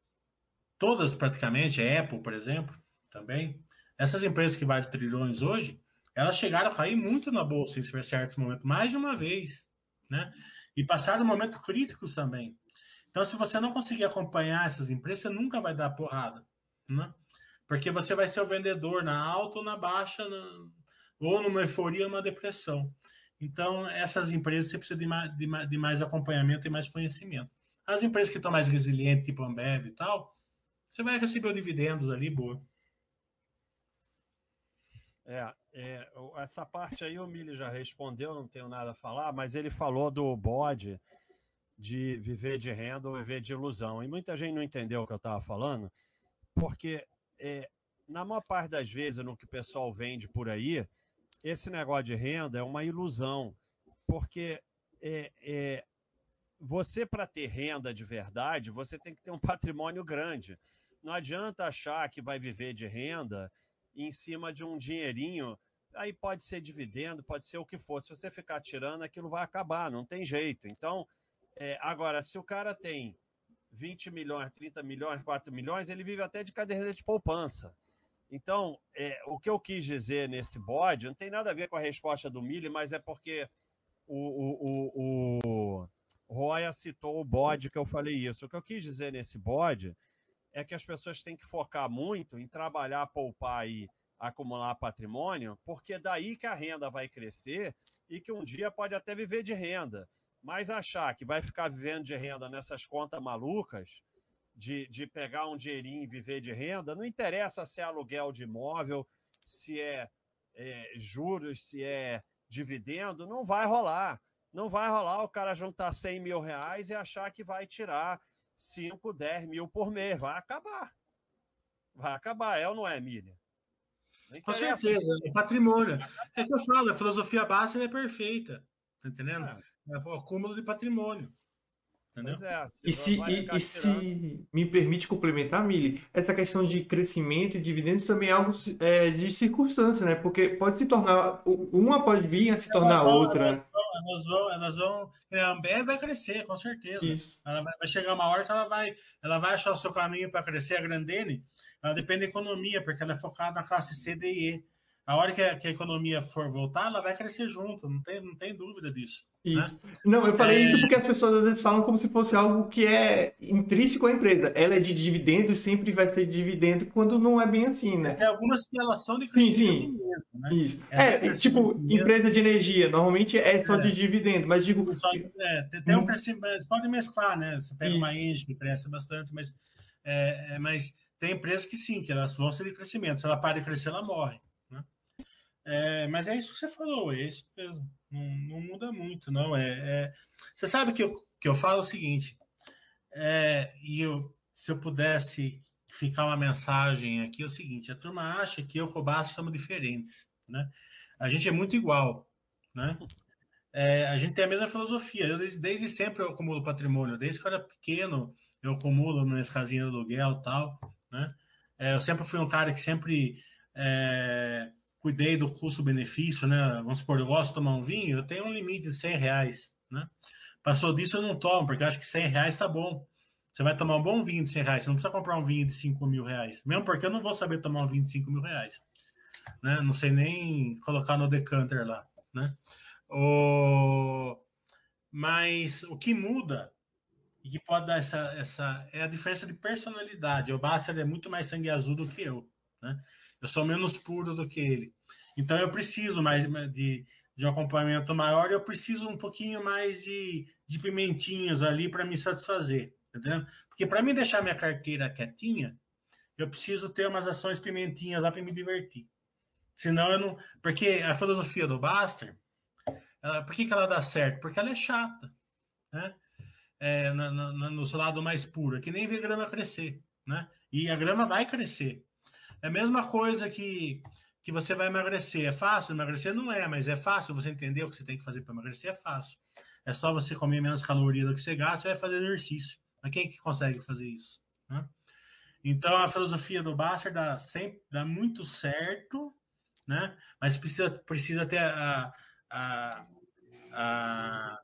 todas praticamente, Apple, por exemplo, também, essas empresas que valem trilhões hoje, elas chegaram a cair muito na bolsa em certos momentos, mais de uma vez, né? E passaram momentos críticos também. Então, se você não conseguir acompanhar essas empresas, você nunca vai dar porrada, né? Porque você vai ser o vendedor na alta ou na baixa, na... ou numa euforia ou numa depressão. Então, essas empresas você precisa de mais, de mais acompanhamento e mais conhecimento. As empresas que estão mais resilientes, tipo Ambev e tal, você vai receber dividendos ali, boa. É, é, essa parte aí o Mili já respondeu, não tenho nada a falar, mas ele falou do bode de viver de renda ou viver de ilusão. E muita gente não entendeu o que eu estava falando, porque é, na maior parte das vezes no que o pessoal vende por aí, esse negócio de renda é uma ilusão, porque é, é você, para ter renda de verdade, você tem que ter um patrimônio grande. Não adianta achar que vai viver de renda em cima de um dinheirinho. Aí pode ser dividendo, pode ser o que for. Se você ficar tirando, aquilo vai acabar, não tem jeito. Então, é, agora, se o cara tem 20 milhões, 30 milhões, 4 milhões, ele vive até de caderneta de poupança. Então, é, o que eu quis dizer nesse bode não tem nada a ver com a resposta do Mili, mas é porque o, o, o, o Roya citou o bode que eu falei isso. O que eu quis dizer nesse bode é que as pessoas têm que focar muito em trabalhar, poupar e acumular patrimônio, porque é daí que a renda vai crescer e que um dia pode até viver de renda. Mas achar que vai ficar vivendo de renda nessas contas malucas, de, de pegar um dinheirinho e viver de renda, não interessa se é aluguel de imóvel, se é, é juros, se é dividendo, não vai rolar. Não vai rolar o cara juntar 100 mil reais e achar que vai tirar 5, 10 mil por mês. Vai acabar. Vai acabar, é ou não é, Miriam? Com certeza, é patrimônio. É que eu falo, a filosofia básica é perfeita. Tá entendendo? É, é o acúmulo de patrimônio. É, e se, e, e se me permite complementar, Mili, essa questão de crescimento e dividendos também é algo é, de circunstância, né? Porque pode se tornar, uma pode vir a se tornar outra. Elas vão, elas vão, a Ambev vai crescer, com certeza. Isso. Ela vai, vai, chegar uma hora que ela vai, ela vai achar o seu caminho para crescer. A Grandene, ela depende da economia, porque ela é focada na classe C, D e E a hora que a, que a, economia for voltar, ela vai crescer junto, não tem, não tem dúvida disso. Né? Isso. Né? Não, eu falei é... isso porque as pessoas às vezes falam como se fosse algo que é intrínseco à empresa. Ela é de dividendo e sempre vai ser dividendo quando não é bem assim, né? Tem algumas que elas são de crescimento sim, sim. mesmo, né? Isso. é, tipo, empresa de energia, normalmente é só é. de dividendo, mas digo... Só, é, tem, um crescimento, pode mesclar, né? Você pega isso. uma Engie que cresce bastante, mas, é, é, mas tem empresas que sim, que elas vão ser de crescimento. Se ela para de crescer, ela morre. É, mas é isso que você falou, é isso mesmo. Não, não muda muito, não. É, é, você sabe que eu, que eu falo o seguinte, é, e eu, se eu pudesse ficar uma mensagem aqui, é o seguinte: a turma acha que eu e o Cobaço somos diferentes, né? A gente é muito igual, né? É, a gente tem a mesma filosofia. Eu, desde, desde, sempre eu acumulo patrimônio. Desde que eu era pequeno, eu acumulo minhas casinhas de aluguel tal, né? É, eu sempre fui um cara que sempre é, cuidei do custo-benefício, né? Vamos supor, eu gosto de tomar um vinho, eu tenho um limite de 100 reais, né? Passou disso eu não tomo, porque acho que 100 reais tá bom. Você vai tomar um bom vinho de 100 reais, você não precisa comprar um vinho de 5 mil reais. Mesmo porque eu não vou saber tomar um vinho de 5 mil reais. Né? Não sei nem colocar no decanter lá, né? O... Mas o que muda e que pode dar essa, essa é a diferença de personalidade. O Basser é muito mais sangue azul do que eu, né? Eu sou menos puro do que ele. Então eu preciso mais de, de um acompanhamento maior, eu preciso um pouquinho mais de, de pimentinhas ali para me satisfazer, entendeu? Porque para me deixar minha carteira quietinha, eu preciso ter umas ações pimentinhas lá para me divertir. Senão eu não. Porque a filosofia do Baster, ela, por que, que ela dá certo? Porque ela é chata, né? É, na, na, no seu lado mais puro, é que nem ver grama crescer, né? E a grama vai crescer. É a mesma coisa que, que você vai emagrecer. É fácil? Emagrecer não é, mas é fácil você entender o que você tem que fazer para emagrecer. É fácil. É só você comer menos calorias do que você gasta, você vai fazer exercício. Mas quem é que consegue fazer isso? Né? Então a filosofia do Basser dá, sempre, dá muito certo, né? mas precisa, precisa ter a, a, a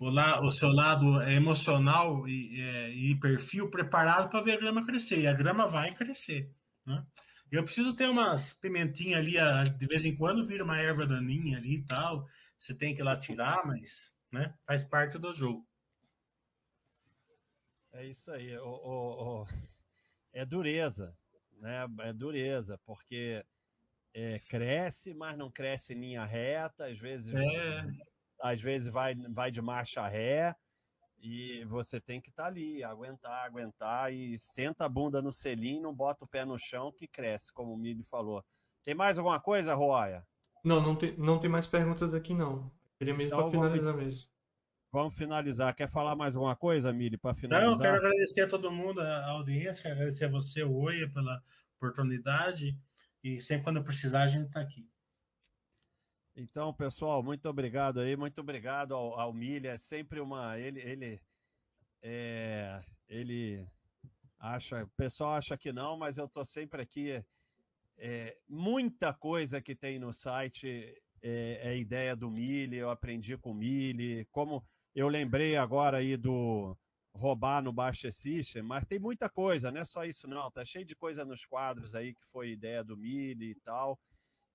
o, la, o seu lado emocional e, é, e perfil preparado para ver a grama crescer. E a grama vai crescer. Né? Eu preciso ter umas pimentinhas ali, de vez em quando vira uma erva daninha ali e tal. Você tem que ir lá tirar, mas né, faz parte do jogo. É isso aí. O, o, o... É dureza, né? É dureza, porque é, cresce, mas não cresce em linha reta, às vezes, é. às vezes vai, vai de marcha ré. E você tem que estar tá ali, aguentar, aguentar e senta a bunda no selim, não bota o pé no chão que cresce, como o Mili falou. Tem mais alguma coisa, Roya? Não, não tem, não tem mais perguntas aqui não. Queria mesmo então, para finalizar vamos, mesmo. Vamos finalizar. Quer falar mais alguma coisa, Mili, para finalizar? Não, quero agradecer a todo mundo, a audiência, quero agradecer a você, o Oia, pela oportunidade. E sempre quando precisar, a gente está aqui. Então, pessoal, muito obrigado aí, muito obrigado ao, ao Milha. É sempre uma. Ele, ele, é, ele acha, o pessoal acha que não, mas eu estou sempre aqui. É, muita coisa que tem no site é, é ideia do Mille, eu aprendi com o Mille, como eu lembrei agora aí do roubar no Baixa System, mas tem muita coisa, não é só isso não, tá cheio de coisa nos quadros aí que foi ideia do Mille e tal.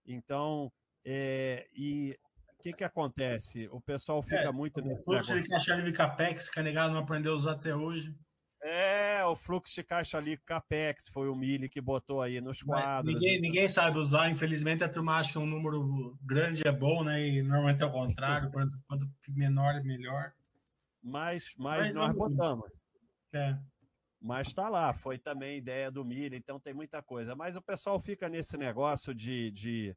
Então, é, e o que, que acontece? O pessoal fica é, muito nesse. O fluxo de caixa livre Capex, que a negado não aprendeu a usar até hoje. É, o fluxo de caixa ali Capex foi o Mili que botou aí nos quadros. Ninguém, ninguém sabe usar, infelizmente a turma acha que um número grande é bom, né? E normalmente é o contrário, quanto, quanto menor é melhor. Mas, mas, mas nós botamos. É. Mas está lá, foi também ideia do Mili, então tem muita coisa. Mas o pessoal fica nesse negócio de, de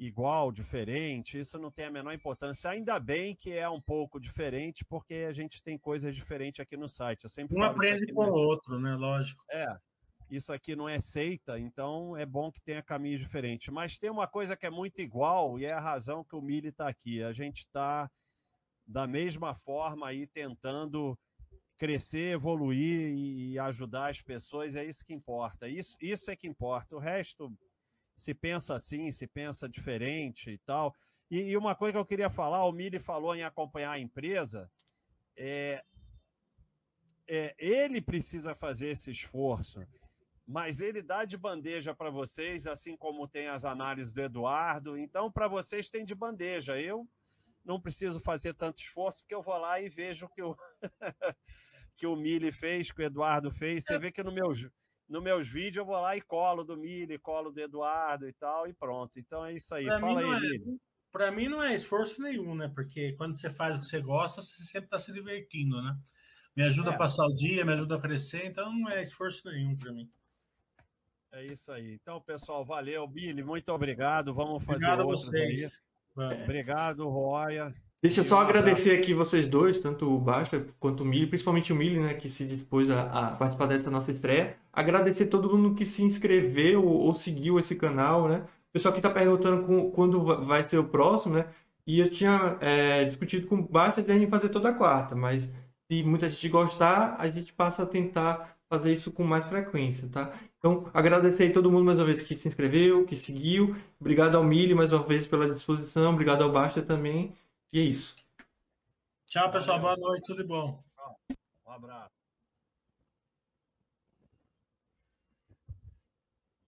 igual, diferente, isso não tem a menor importância. Ainda bem que é um pouco diferente, porque a gente tem coisas diferentes aqui no site. Eu sempre um aprende com o outro, né? Lógico. É. Isso aqui não é seita, então é bom que tenha caminhos diferentes. Mas tem uma coisa que é muito igual, e é a razão que o Mili está aqui. A gente está da mesma forma aí tentando crescer, evoluir e ajudar as pessoas, é isso que importa. Isso, isso é que importa. O resto, se pensa assim, se pensa diferente e tal. E, e, uma coisa que eu queria falar, o Mili falou em acompanhar a empresa, é, é, ele precisa fazer esse esforço, mas ele dá de bandeja para vocês, assim como tem as análises do Eduardo. Então, para vocês tem de bandeja. Eu não preciso fazer tanto esforço, porque eu vou lá e vejo que o, que o Mili fez, que o Eduardo fez. Você é. vê que no meus, no meus vídeos eu vou lá e colo do Mili, colo do Eduardo e tal, e pronto. Então é isso aí. Pra Fala aí, é, Mili. Para mim não é esforço nenhum, né? Porque quando você faz o que você gosta, você sempre está se divertindo, né? Me ajuda é. a passar o dia, me ajuda a crescer, então não é esforço nenhum para mim. É isso aí. Então, pessoal, valeu, Billy, muito obrigado. Vamos fazer obrigado outros aí. Obrigado, Roya. Deixa eu só agradecer aqui vocês dois, tanto o Basta quanto o Mili, principalmente o Mili, né, que se dispôs a, a, participar dessa nossa estreia. Agradecer todo mundo que se inscreveu ou, seguiu esse canal, né? O pessoal que está perguntando com, quando vai ser o próximo, né? E eu tinha é, discutido com o Basta de a gente fazer toda quarta, mas se muita gente gostar, a gente passa a tentar fazer isso com mais frequência, tá? Então, agradecer aí todo mundo mais uma vez que se inscreveu, que seguiu. Obrigado ao Mili mais uma vez pela disposição. Obrigado ao Basta também. E é isso. Tchau, pessoal. Boa noite. Tudo bom. Um abraço.